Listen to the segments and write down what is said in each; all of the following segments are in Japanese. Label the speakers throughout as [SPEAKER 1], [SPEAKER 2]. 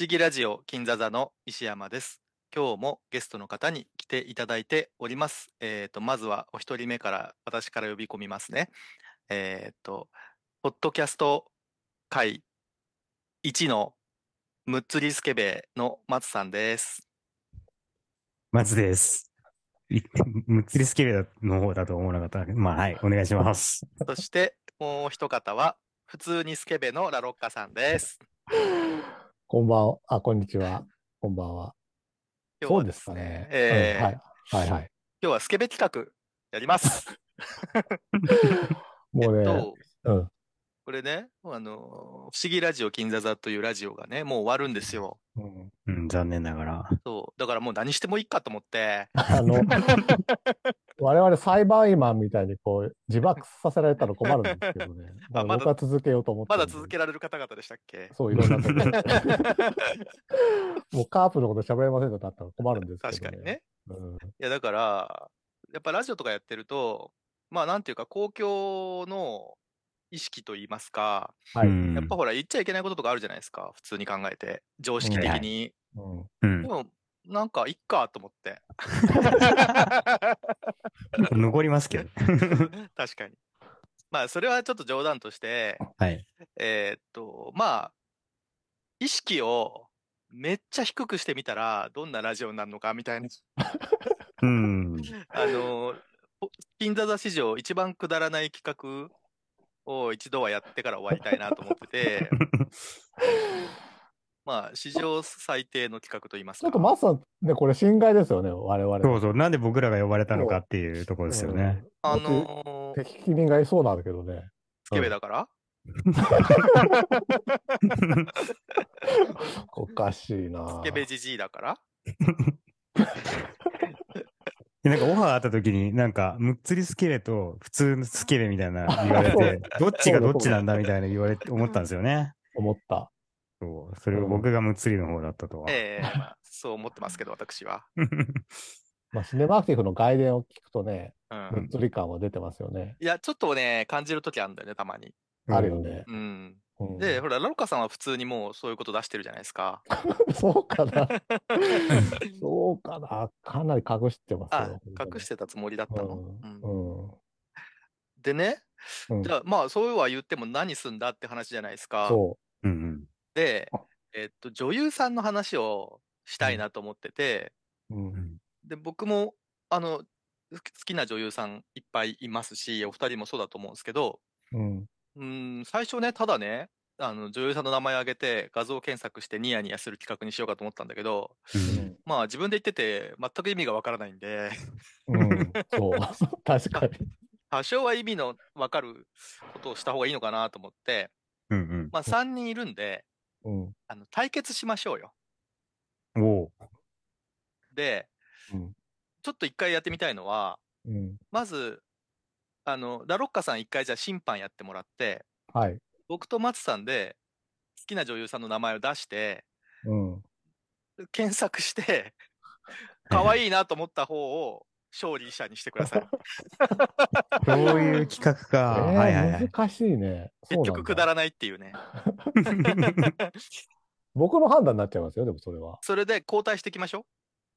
[SPEAKER 1] 思議ラジオ金座座の石山です。今日もゲストの方に来ていただいております。えっ、と、まずはお一人目から私から呼び込みますね。えっ、と、ポッドキャスト界一のムッツリスケベの松さんです。
[SPEAKER 2] 松です。い むっつりスケベの方だと思わなかった。まあ、はい、お願いします。
[SPEAKER 1] そしてもう一方は普通にスケベのラロッカさんです。
[SPEAKER 3] こんばんは。あ、こんにちは。こんばんは。そうで
[SPEAKER 1] 今日はです
[SPEAKER 3] ね。。
[SPEAKER 1] えー
[SPEAKER 3] うんはい。はいはい。
[SPEAKER 1] 今日はスケベ企画やります。
[SPEAKER 3] もうね、
[SPEAKER 1] えっと
[SPEAKER 3] うん。
[SPEAKER 1] これね、あの、不思議ラジオ金座座というラジオがね、もう終わるんですよ。
[SPEAKER 3] うん、
[SPEAKER 2] うん、残念ながら。
[SPEAKER 1] そう。だからもう何してもいいかと思って、
[SPEAKER 3] あの、我々裁判員マンみたいにこう、自爆させられたら困るんですけどね。
[SPEAKER 1] あまだ
[SPEAKER 3] 僕は続けようと思って
[SPEAKER 1] まだ続けられる方々でしたっけ？
[SPEAKER 3] そう、いろんな もうカープのこと喋れませんとなったら困るんですけど、
[SPEAKER 1] 確かにね。。
[SPEAKER 3] うん。
[SPEAKER 1] いや、だから、やっぱラジオとかやってると、まあなんていうか、公共の意識といいますか、
[SPEAKER 3] はい。
[SPEAKER 2] うん
[SPEAKER 1] やっぱほら言っちゃいけないこととかあるじゃないですか、普通に考えて。常識的
[SPEAKER 2] はい
[SPEAKER 1] に。
[SPEAKER 3] うん。
[SPEAKER 2] うん
[SPEAKER 1] で。も、なんか、いっかと思って。
[SPEAKER 2] 残りますけど。
[SPEAKER 1] 確かに。まあ、それはちょっと冗談として、
[SPEAKER 2] はい。
[SPEAKER 1] えーっと、まあ、意識をめっちゃ低くしてみたら、どんなラジオになるのかみたいな。
[SPEAKER 2] うん。
[SPEAKER 1] あの、お金座座史上一番くだらない企画を一度はやってから終わりたいなと思ってて、まあ、史上最低の企画と言いますか。
[SPEAKER 3] ちょっとマスさん、ね、これ侵害ですよね、我々。
[SPEAKER 2] そうそう。なんで僕らが呼ばれたのかっていうところですよね。
[SPEAKER 3] うん。
[SPEAKER 1] あのー、
[SPEAKER 3] 適任がいそうなんだけどね。
[SPEAKER 1] スケベだから、
[SPEAKER 3] おかしいな
[SPEAKER 1] スケベじじいだから？
[SPEAKER 2] で なんかオファーあった時に、なんか、むっつりスケベと普通のスケベみたいな言われて、どっちがどっちなんだみたいな言われて思ったんですよね。
[SPEAKER 3] 思った。
[SPEAKER 2] そう。それを僕がむっつりの方だったとは。
[SPEAKER 1] ええまあそう思ってますけど、私は。
[SPEAKER 3] まあ、シネマアクティブの外伝を聞くとね、
[SPEAKER 1] うん。
[SPEAKER 3] むっつり感は出てますよね。
[SPEAKER 1] いや、ちょっとね、感じるときあるんだよね、たまに。
[SPEAKER 3] あるよね。
[SPEAKER 1] うん。
[SPEAKER 3] うん
[SPEAKER 1] で、ほら、ラロカさんは普通にもうそういうこと出してるじゃないですか。
[SPEAKER 3] そうかな。そうかな。かなり隠してます
[SPEAKER 1] あ
[SPEAKER 3] よ。、
[SPEAKER 1] 隠してたつもりだったの？でね、
[SPEAKER 3] うん
[SPEAKER 1] じゃあ、まあ、そうは言っても何すんだって話じゃないですか。
[SPEAKER 3] そ
[SPEAKER 2] うんうん。
[SPEAKER 1] で
[SPEAKER 3] あ、
[SPEAKER 1] えっと、女優さんの話をしたいなと思ってて、
[SPEAKER 3] う。うん。
[SPEAKER 1] で、僕も、あの、好き好きな女優さんいっぱいいますし、お二人もそうだと思うんですけど、
[SPEAKER 3] うん。
[SPEAKER 1] うーん、最初ね、ただね、あの、女優さんの名前挙げて画像検索してニヤニヤする企画にしようかと思ったんだけど、
[SPEAKER 2] うん
[SPEAKER 1] まあ自分で言ってて全く意味がわからないんで、
[SPEAKER 3] うん。そう。確かに。
[SPEAKER 1] 多少は意味のわかることをした方がいいのかなと思って、
[SPEAKER 2] うん
[SPEAKER 1] まあ3人いるんで、
[SPEAKER 3] うん。
[SPEAKER 1] あの、対決しましょうよ。
[SPEAKER 2] うん。おう
[SPEAKER 1] で、
[SPEAKER 3] うん。
[SPEAKER 1] ちょっと一回やってみたいのは、
[SPEAKER 3] うん。
[SPEAKER 1] まず、あの、ラロッカさん一回じゃあ審判やってもらって、
[SPEAKER 3] はい。
[SPEAKER 1] 僕と松さんで好きな女優さんの名前を出して、
[SPEAKER 3] うん。
[SPEAKER 1] 検索して、可愛いなと思った方を勝利者にしてください。
[SPEAKER 2] そういう企画か。
[SPEAKER 3] えー
[SPEAKER 2] はいはいはい。
[SPEAKER 3] 難しいね。
[SPEAKER 1] 結局くだ
[SPEAKER 3] ら
[SPEAKER 1] らないっていうね。
[SPEAKER 3] 僕の判断になっちゃいますよ、でもそれは。
[SPEAKER 1] それで交代していきましょ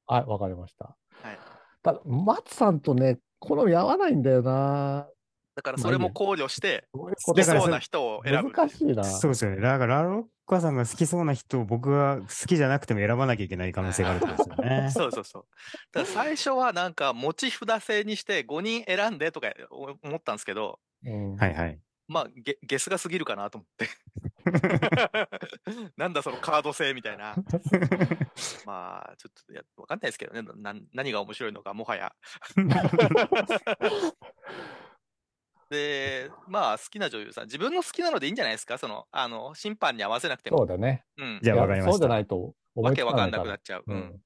[SPEAKER 3] はい、わかりました。
[SPEAKER 1] はい
[SPEAKER 3] ただ、松さんとね、好み合わないんだよな。
[SPEAKER 1] う。だからそれも考慮して、好きそうな人を選ぶ。
[SPEAKER 3] 難しいな。
[SPEAKER 2] そうですよね。だから、ラロッカさんが好きそうな人を僕が好きじゃなくても選ばなきゃいけない可能性があるってことですよね。
[SPEAKER 1] そうそうそう。だから最初はなんか持ち札制にして5人選んでとか思ったんですけど、
[SPEAKER 3] うん
[SPEAKER 2] はいはい。
[SPEAKER 1] まあゲゲスが過ぎるかなと思って。なんだそのカード制みたいな。まあちょっとやわかんないですけどね。な何が面白いのかもはや。で、まあ好きな女優さん、自分の好きなのでいいんじゃないですか？その、あの、審判に合わせなくても。
[SPEAKER 3] そうだね。
[SPEAKER 1] うん。
[SPEAKER 2] じゃあ
[SPEAKER 3] いや
[SPEAKER 2] わかりました
[SPEAKER 3] そうじゃないと
[SPEAKER 1] わけわかん
[SPEAKER 3] かな
[SPEAKER 1] くなっちゃう。
[SPEAKER 3] う
[SPEAKER 1] うんん。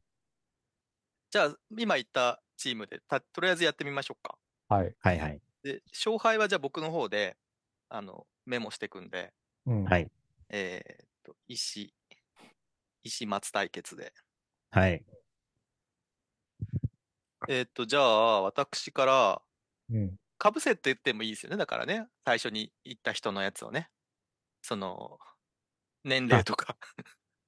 [SPEAKER 1] じゃあ、今言ったチームで、たとりあえずやってみましょうか。
[SPEAKER 3] はい。
[SPEAKER 2] はいはい。
[SPEAKER 1] で、勝敗はじゃあ僕の方で、あの、メモしていくんで、
[SPEAKER 3] うん
[SPEAKER 2] はい。
[SPEAKER 1] えーっと、石、石松対決で。
[SPEAKER 2] はい。
[SPEAKER 1] えーっと、じゃあ、私から、
[SPEAKER 3] うん。
[SPEAKER 1] かぶせって言ってもいいですよね。だからね、最初に言った人のやつをね。その、年齢とか。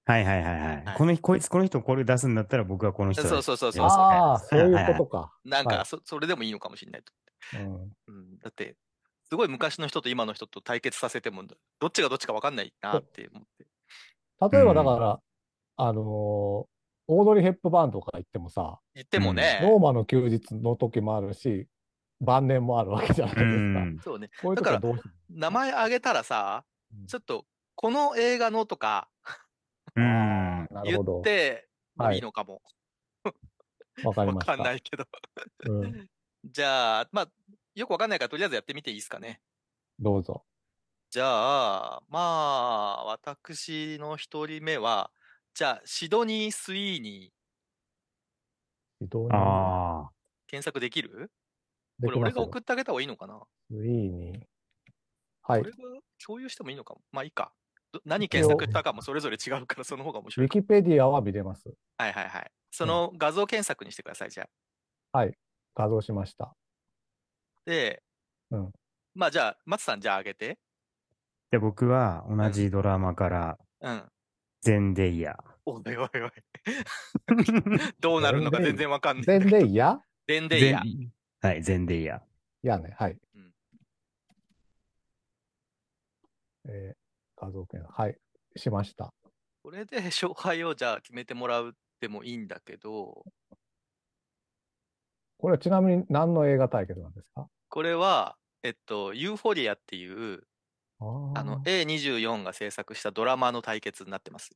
[SPEAKER 2] はいはいはいはい。
[SPEAKER 1] はい
[SPEAKER 2] この人、こいつ、この人これ出すんだったら僕はこの人
[SPEAKER 1] そうそうそうそう
[SPEAKER 3] ああ、そういうことか。
[SPEAKER 1] なんか、
[SPEAKER 3] はい
[SPEAKER 1] そ、それでもいいのかもしれないと。
[SPEAKER 3] うん
[SPEAKER 1] うん、だって、すごい昔の人と今の人と対決させても、どっちがどっちか分かんないなって思って。
[SPEAKER 3] 例えばだから、あのーオードリー・ヘップバーンとか言ってもさ、
[SPEAKER 1] 言ってもね、
[SPEAKER 3] ローマの休日の時もあるし、晩年もあるわけじゃないです
[SPEAKER 2] う
[SPEAKER 3] か。
[SPEAKER 2] ん。
[SPEAKER 1] そうね、
[SPEAKER 3] こういう時はどうし
[SPEAKER 1] 名前あげたらさ
[SPEAKER 3] うん、
[SPEAKER 1] ちょっと、この映画のとか言っ。て
[SPEAKER 3] い
[SPEAKER 1] いいのかも。
[SPEAKER 3] わかり
[SPEAKER 1] わか
[SPEAKER 3] ました。
[SPEAKER 1] んないけど。
[SPEAKER 3] うん、
[SPEAKER 1] じゃあ、まあ、よくわかんないから、とりあえずやってみていいですかね。
[SPEAKER 3] どうぞ。
[SPEAKER 1] じゃあ、まあ、私の一人目は、じゃあ、シドニー・スイーニー、
[SPEAKER 3] 非常に
[SPEAKER 1] 検
[SPEAKER 2] ああ。
[SPEAKER 1] 索できるこれ俺が送ってあげた方がいいのかな？
[SPEAKER 3] スイーに。はい。
[SPEAKER 1] 俺が共有してもいいのかも。まあいいか。ど何検索したかもそれぞれ違うから、その方が面
[SPEAKER 3] ウ
[SPEAKER 1] 白いかも。
[SPEAKER 3] ィキペディアは見れます。
[SPEAKER 1] はいはいはい。その画像検索にしてください、じゃあ。
[SPEAKER 3] はい。画像しました。
[SPEAKER 1] で、
[SPEAKER 3] うん
[SPEAKER 1] まあじゃあ、松さんじゃああげて。
[SPEAKER 2] で、僕は同じドラマから、
[SPEAKER 1] うん。
[SPEAKER 2] ゼンデイヤ。
[SPEAKER 1] おいおいおい。どうなるのか全然わかんない。
[SPEAKER 3] 全然嫌
[SPEAKER 1] デンデイヤ。
[SPEAKER 2] はい、ゼンデイヤ。
[SPEAKER 3] 嫌ね。はい。
[SPEAKER 1] うん
[SPEAKER 3] えー画像検索。はい。しました。
[SPEAKER 1] これで勝敗をじゃあ決めてもらうでもいいんだけど、
[SPEAKER 3] これはちなみに何の映画対決なんですか？
[SPEAKER 1] これは、えっと、ユーフォリアっていう、
[SPEAKER 3] あ
[SPEAKER 1] の、A24 が制作したドラマの対決になってます。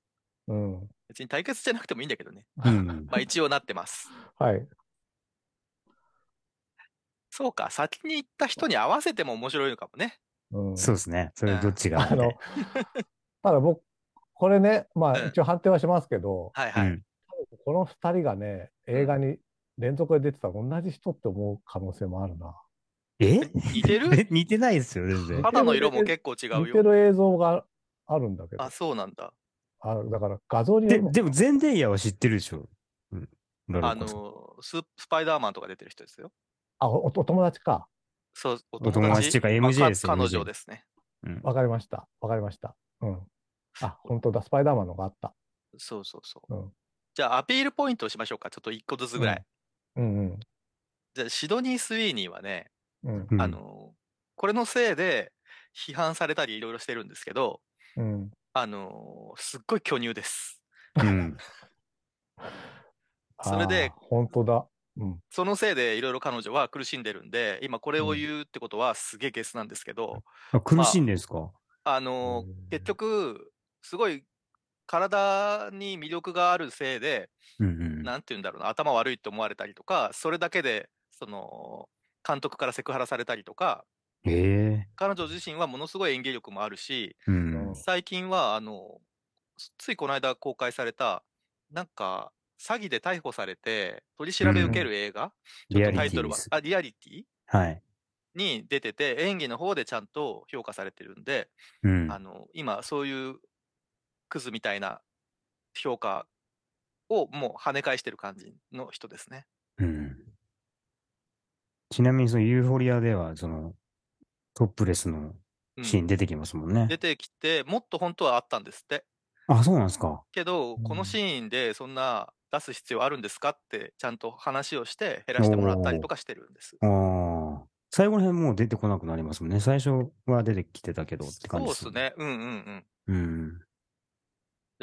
[SPEAKER 3] うん。
[SPEAKER 1] 別に対決じゃなくてもいいんだけどね。
[SPEAKER 2] うん。
[SPEAKER 1] まあ一応なってます。
[SPEAKER 3] はい。
[SPEAKER 1] そうか、先に行った人に合わせても面白いのかもね。
[SPEAKER 3] うん。
[SPEAKER 2] そうですね。それどっちが。
[SPEAKER 3] あの、ただ僕、これね、ま
[SPEAKER 1] うん
[SPEAKER 3] あ一応判定はしますけど、
[SPEAKER 1] はいはい。
[SPEAKER 2] うん。
[SPEAKER 3] この二人がね、映画に連続で出てたら同じ人って思う可能性もあるな。
[SPEAKER 2] え？
[SPEAKER 1] 似てる？
[SPEAKER 2] え 似てないですよ、全然。
[SPEAKER 1] 肌の色も結構違うよ。
[SPEAKER 3] 似てる映像があるんだけど
[SPEAKER 1] あ、、そうなんだ。
[SPEAKER 3] あだから画像によ
[SPEAKER 2] ででも、ゼンデイヤは知ってるでしょ。うん。
[SPEAKER 1] あのス、スパイダーマンとか出てる人ですよ。
[SPEAKER 3] あ、おお友達か。
[SPEAKER 1] そう、お
[SPEAKER 2] お友達っていうか
[SPEAKER 1] まあ
[SPEAKER 2] MJ ですよ
[SPEAKER 1] 彼女ですね。
[SPEAKER 2] うん。
[SPEAKER 3] わかりました。わかりました。うん。あ、本当だ。スパイダーマンのがあった。
[SPEAKER 1] そうそうそう。
[SPEAKER 3] うん
[SPEAKER 1] じゃあ、アピールポイントをしましょうか。ちょっと一個ずつぐらい。
[SPEAKER 3] うんうん。
[SPEAKER 1] じゃあ、シドニー・スウィーニーはね、
[SPEAKER 3] うん。
[SPEAKER 2] うん
[SPEAKER 1] あの、これのせいで批判されたりいろいろしてるんですけど、
[SPEAKER 3] うん。
[SPEAKER 1] あの、すっごい巨乳です。
[SPEAKER 2] うん。
[SPEAKER 1] それで
[SPEAKER 3] あー本当だ。うん。
[SPEAKER 1] そのせいでいろいろ彼女は苦しんでるんで、今これを言うってことはすげえゲスなんですけど、
[SPEAKER 2] あ苦しいんですか、
[SPEAKER 1] あの、結局、すごい体に魅力があるせいで、
[SPEAKER 2] うんうん。
[SPEAKER 1] なんて言うんだろうな、頭悪いって思われたりとか、それだけで、その、監督からセクハラされたりとか、
[SPEAKER 2] ええ
[SPEAKER 1] 彼女自身はものすごい演技力もあるし、
[SPEAKER 2] うん。
[SPEAKER 1] 最近は、あの、ついこの間公開された、なんか、詐欺で逮捕されて、取り調べ受ける映画、ちょ
[SPEAKER 2] リア
[SPEAKER 1] っとタイトル
[SPEAKER 2] リティです、。
[SPEAKER 1] はあ、リアリティ？
[SPEAKER 2] はい。
[SPEAKER 1] に出てて、演技の方でちゃんと評価されてるんで、
[SPEAKER 2] うん。
[SPEAKER 1] あの、今、そういうクズみたいな評価をもう跳ね返してる感じの人ですね。
[SPEAKER 2] うん。ちなみに、そのユーフォリアでは、その、トップレスの
[SPEAKER 1] うん
[SPEAKER 2] シーン出てきますもんね。
[SPEAKER 1] 出てきて、もっと本当はあったんですって。
[SPEAKER 2] あ、そうなんですか。
[SPEAKER 1] けど、こ
[SPEAKER 3] うん
[SPEAKER 1] のシーンでそんな出す必要あるんですかって、ちゃんと話をして減らしてもらったりとかしてるんです。
[SPEAKER 2] ああ。最後の辺もう出てこなくなりますもんね。最初は出てきてたけどって感じ
[SPEAKER 1] そうです。ね。うんうんうん。
[SPEAKER 2] うん。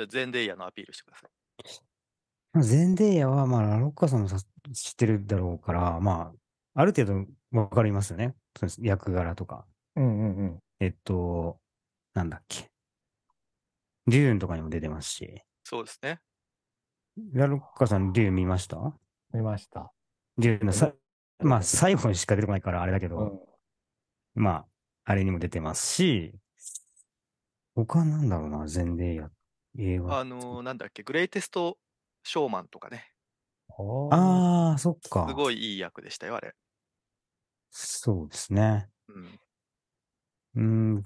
[SPEAKER 1] じゃあ、ゼンデイヤのアピールしてください。
[SPEAKER 2] まあゼンデイヤは、まあ、ラロッカさんもさ知ってるだろうから、まあ、ある程度わかりますよね。そうです役柄とか。
[SPEAKER 3] うんうんうん。
[SPEAKER 2] えっと、なんだっけ。デューンとかにも出てますし。
[SPEAKER 1] そうですね。
[SPEAKER 2] ラロッカさん、デューン見ました？
[SPEAKER 3] 見ました。
[SPEAKER 2] デューンのさ、まあ、最後にしか出てこないからあれだけど、
[SPEAKER 3] うん。
[SPEAKER 2] まあ、あれにも出てますし、他なんだろうな、ゼンデイヤ。映画。
[SPEAKER 1] あのーなんだっけ、グレイテストショーマンとかね。
[SPEAKER 3] ああ。
[SPEAKER 2] ああ、そっか。
[SPEAKER 1] すごいいい役でしたよ、あれ。
[SPEAKER 2] そうですね。
[SPEAKER 1] うん。
[SPEAKER 2] うん、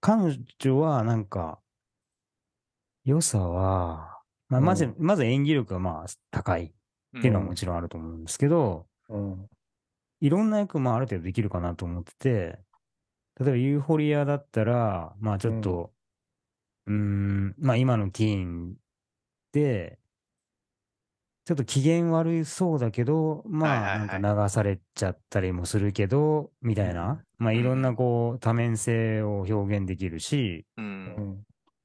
[SPEAKER 2] 彼女はなんか、良さは、まあ、まず、
[SPEAKER 3] うん
[SPEAKER 2] まず演技力がまあ高いっていうのはもちろんあると思うんですけど、
[SPEAKER 3] うん。
[SPEAKER 2] いろんな役もある程度できるかなと思ってて、例えばユーフォリアだったら、まあちょっと、うーん、まあ今のティーンで、ちょっと機嫌悪そうだけど、まあ、なんか流されちゃったりもするけど、みたいな。まあ、いろんなこう、多面性を表現できるし。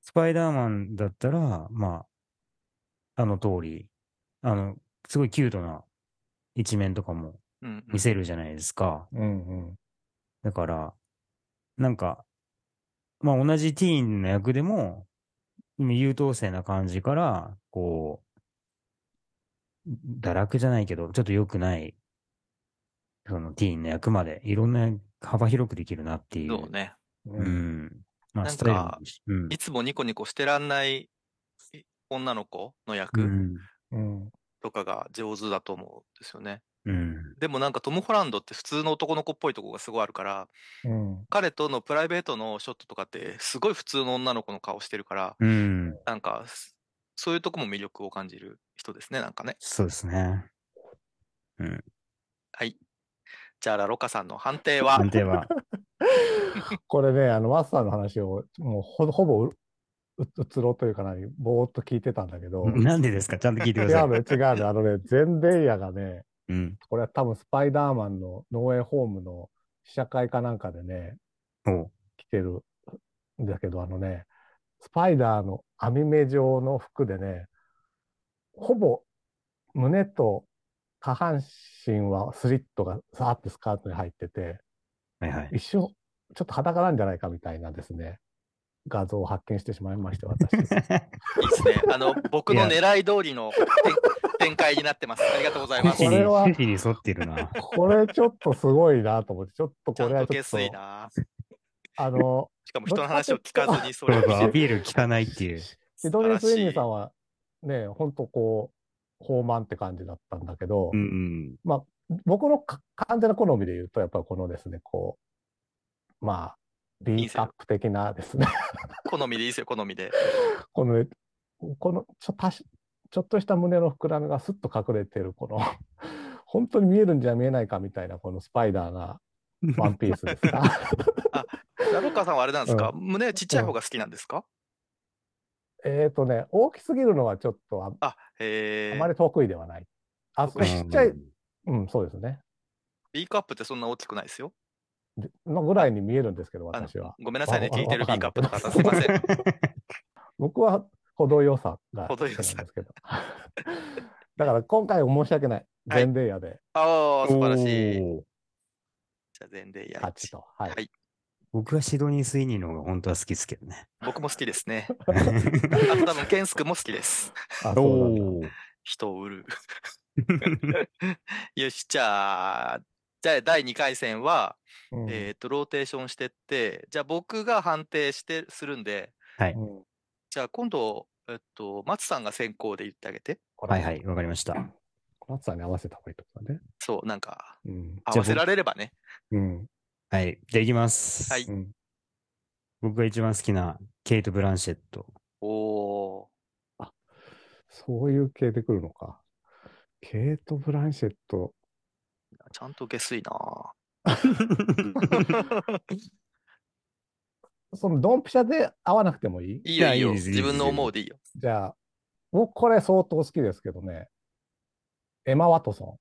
[SPEAKER 2] スパイダーマンだったら、まあ、あの通り、あの、すごいキュートな一面とかも
[SPEAKER 1] うん。
[SPEAKER 2] 見せるじゃないですか。
[SPEAKER 3] うん。うん。
[SPEAKER 2] だから、なんか、まあ同じティーンの役でも、優等生な感じから、こう、堕落じゃないけど、ちょっと良くない、そのティーンの役まで、いろんな幅広くできるなっていう。
[SPEAKER 1] そうね。
[SPEAKER 2] う
[SPEAKER 3] うん。
[SPEAKER 2] ん。まあ、
[SPEAKER 1] なんか。
[SPEAKER 2] うん
[SPEAKER 1] いつもニコニコしてらんない女の子の
[SPEAKER 2] う
[SPEAKER 1] 役。とかが上手だと思うんですよね。
[SPEAKER 2] うん。
[SPEAKER 1] でもなんかトム・ホランドって普通の男の子っぽいとこがすごいあるから、
[SPEAKER 3] うん。
[SPEAKER 1] 彼とのプライベートのショットとかってすごい普通の女の子の顔してるから、
[SPEAKER 2] うん。
[SPEAKER 1] なんかすそういうとこも魅力を感じる人ですね、なんかね。
[SPEAKER 2] そうですね。
[SPEAKER 1] はい。じゃあ、ラロカさんの判定は？
[SPEAKER 2] 判定は。
[SPEAKER 3] これね、あの、マスターの話を、もうほほぼう、ううつろというかな、ぼーっと聞いてたんだけど、
[SPEAKER 2] なんでですか？ちゃんと聞いて
[SPEAKER 3] 違
[SPEAKER 2] ください。
[SPEAKER 3] うの、違うの、あのね、ゼンデイヤがね、
[SPEAKER 2] うん。
[SPEAKER 3] これは多分スパイダーマンのノーエイホームの試写会かなんかでね、
[SPEAKER 2] おう
[SPEAKER 3] 来てるんだけど、あのね、スパイダーの網目状の服でね、ほぼ胸と下半身はスリットがさーってスカートに入ってて、
[SPEAKER 2] はいはい。
[SPEAKER 3] 一瞬ちょっと裸なんじゃないかみたいなですね、画像を発見してしまいまして、私。
[SPEAKER 1] いいですね。あの、僕の狙い通りの展展開になってます。ありがとうございます。
[SPEAKER 3] これは
[SPEAKER 2] に沿ってるな。
[SPEAKER 3] これちょっとすごいなと思って、ちょっとこれはちょっ
[SPEAKER 1] と。
[SPEAKER 3] あの、
[SPEAKER 1] しかも人の話を聞かずにそれを。
[SPEAKER 2] アピール聞かないっていう。
[SPEAKER 3] シドニー・スウィニーさんはね、本当こう、豊満って感じだったんだけど、
[SPEAKER 2] うん
[SPEAKER 3] 僕のか完全な好みで言うと、やっぱりこのですね、こう、まあ、B カップ的なですね、
[SPEAKER 1] 好みでいいですよ、好みで。
[SPEAKER 3] このね、このちょたしちょっとした胸の膨らみがスッと隠れてる、この、本当に見えるんじゃ見えないかみたいな、このスパイダーな
[SPEAKER 2] うん。
[SPEAKER 3] ワンピースですが、
[SPEAKER 1] ラロッカさんはあれなんですか、胸ちっちゃい方が好きなんですか、
[SPEAKER 3] えっとね、大きすぎるのはちょっとあ
[SPEAKER 1] あ、へえ。
[SPEAKER 3] あまり得意ではない。あ、ちっちゃい、うん、そうですね。
[SPEAKER 1] B カップってそんな大きくないですよ。
[SPEAKER 3] でのぐらいに見えるんですけど、私は。
[SPEAKER 1] ごめんなさいね、
[SPEAKER 3] わ
[SPEAKER 1] 聞いてる
[SPEAKER 3] わ
[SPEAKER 1] B カップの方、すいません。
[SPEAKER 3] 僕は程よさが好きなんですけど。だから今回は申し訳ない。
[SPEAKER 1] はい
[SPEAKER 3] ゼンデイヤで
[SPEAKER 1] ああ、素晴らしい。じゃあ、全でや
[SPEAKER 3] 勝ちと。はい。
[SPEAKER 1] はい
[SPEAKER 2] 僕はシドニー・スイニーの方が本当は好きですけどね。
[SPEAKER 1] 僕も好きですね。あと多分、ケンスクも好きです。
[SPEAKER 3] あ、そうなんだ。
[SPEAKER 2] ー
[SPEAKER 1] 人を売る。よし、じゃあ、じゃあ第2回戦は、
[SPEAKER 3] うん
[SPEAKER 1] えっ、と、ローテーションしてって、じゃあ僕が判定して、するんで、
[SPEAKER 2] はい。
[SPEAKER 3] うん
[SPEAKER 1] じゃあ今度、えっと、松さんが先行で言ってあげて。
[SPEAKER 2] はいはい、わかりました。
[SPEAKER 3] 松さんに合わせた方がいいとかね。
[SPEAKER 1] そう、なんか、
[SPEAKER 3] うん。
[SPEAKER 1] 合わせられればね。
[SPEAKER 3] うん。
[SPEAKER 2] はい。じゃあ行きます。
[SPEAKER 1] はい
[SPEAKER 3] うん。
[SPEAKER 2] 僕が一番好きなケイト・ブランシェット。
[SPEAKER 1] おー。
[SPEAKER 3] そういう系で来るのか。ケイト・ブランシェット。
[SPEAKER 1] ちゃんと下水な
[SPEAKER 3] そのドンピシャで合わなくてもいい？
[SPEAKER 1] いいよ、いいよ。
[SPEAKER 2] いやいいですいいです
[SPEAKER 1] 自分の思うでいいよ。
[SPEAKER 3] じゃあ、僕これ相当好きですけどね。エマ・ワトソ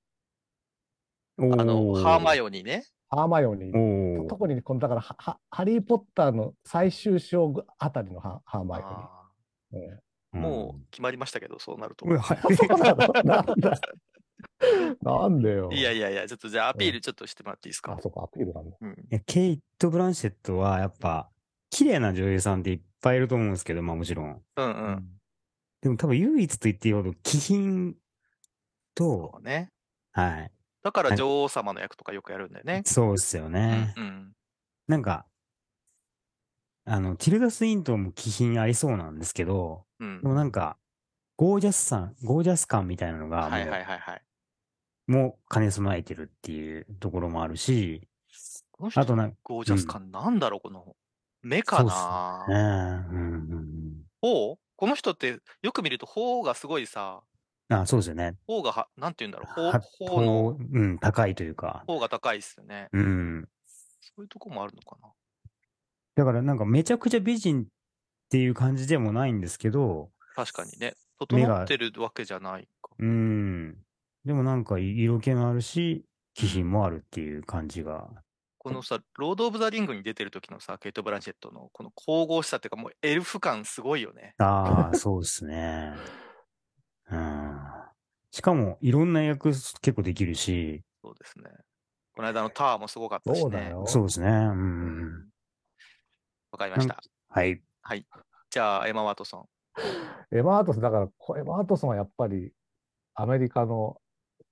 [SPEAKER 3] ン。
[SPEAKER 1] あの、ハーマ
[SPEAKER 2] イ
[SPEAKER 1] イオニーね。
[SPEAKER 3] ハーマイオニー。特にこの、だからは、はハリー・ポッターの最終章あたりのハハーマイ
[SPEAKER 1] あ
[SPEAKER 3] オニー。
[SPEAKER 1] もう決まりましたけど、そうなると。
[SPEAKER 3] なんでよ。
[SPEAKER 1] いやいやいや、ちょっとじゃあアピールちょっとしてもらっていいですか？
[SPEAKER 3] あ、。そこアピールなんだ。
[SPEAKER 1] うん。
[SPEAKER 2] いやケイト・ブランシェットはやっぱ、綺麗な女優さんっていっぱいいると思うんですけど、まあもちろん。
[SPEAKER 1] うんうん。
[SPEAKER 2] でも多分唯一と言っていいほど、気品と
[SPEAKER 1] そ、うね。
[SPEAKER 2] はい。
[SPEAKER 1] だから女王様の役とかよくやるんだよね。
[SPEAKER 2] そうですよね。
[SPEAKER 1] うんうん。
[SPEAKER 2] なんか、あの、ティルダ・スウィントンも気品ありそうなんですけど、
[SPEAKER 1] うん
[SPEAKER 2] で。もなんか、ゴージャスさ、ゴージャス感みたいなのが、
[SPEAKER 1] はいはいはいはい。
[SPEAKER 2] もう兼ね備えてるっていうところもあるし、
[SPEAKER 1] この人
[SPEAKER 2] あとなんか、
[SPEAKER 1] ゴージャス感なんだろう、この目かな
[SPEAKER 2] うんうんうん。
[SPEAKER 1] 頬この人ってよく見ると頬がすごいさ、
[SPEAKER 2] あ、そうですよね。
[SPEAKER 1] 頬がは、なんて言うんだろう、
[SPEAKER 2] は
[SPEAKER 1] 頬頬の、
[SPEAKER 2] こううん、高いというか。
[SPEAKER 1] 頬が高いっすよね。
[SPEAKER 2] うん。
[SPEAKER 1] そういうとこもあるのかな。
[SPEAKER 2] だからなんかめちゃくちゃ美人っていう感じでもないんですけど、
[SPEAKER 1] 確かにね。整ってるわけじゃないか。
[SPEAKER 2] うん。でもなんか色気のあるし、気品もあるっていう感じが。
[SPEAKER 1] このさ、ロード・オブ・ザ・リングに出てる時のさ、ケイト・ブランシェットのこの神々しさっていうか、もうエルフ感すごいよね。
[SPEAKER 2] ああ、そうですね。うん。しかも、いろんな役結構できるし、
[SPEAKER 1] そうですね。この間のタワーもすごかったしね。
[SPEAKER 3] そうだよ。
[SPEAKER 2] そうですね。うん。
[SPEAKER 1] わかりました。
[SPEAKER 2] はい。
[SPEAKER 1] じゃあ、エマ・ワトソン。
[SPEAKER 3] エマ・ワトソン、だからこ、エマ・ワトソンはやっぱりアメリカの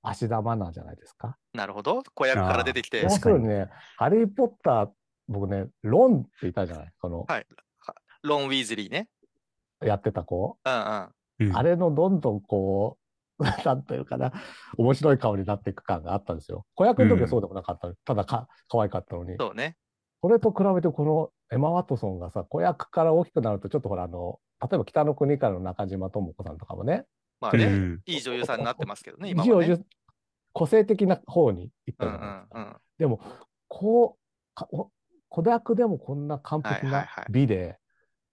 [SPEAKER 3] 芦田愛菜じゃないですか？
[SPEAKER 1] なるほど。子役から出てきて
[SPEAKER 3] 要、
[SPEAKER 2] 確かに
[SPEAKER 3] するにね、ハリー・ポッター、僕ね、ロンっていたじゃない？この、
[SPEAKER 1] はいロン・ウィーズリーね。
[SPEAKER 3] やってた子。
[SPEAKER 1] うんうん。
[SPEAKER 2] うん
[SPEAKER 3] あれのどんどんこう、なんというかな、面白い顔になっていく感があったんですよ。子役の時はそうでもなかったの、ただか可愛かったのに。
[SPEAKER 1] そうね。
[SPEAKER 3] それと比べてこのエマ・ワトソンがさ、子役から大きくなると、ちょっとほら、あの、例えば北の国からの中島智子さんとかもね、
[SPEAKER 1] まあね、
[SPEAKER 2] うん
[SPEAKER 1] いい女優さんになってますけどね、今はね。
[SPEAKER 3] 一応個性的な方に行った
[SPEAKER 1] うんう
[SPEAKER 3] じゃないですか。
[SPEAKER 1] んうん。
[SPEAKER 3] でも、こう、子役でもこんな完璧ない
[SPEAKER 1] はいははい
[SPEAKER 3] 美で、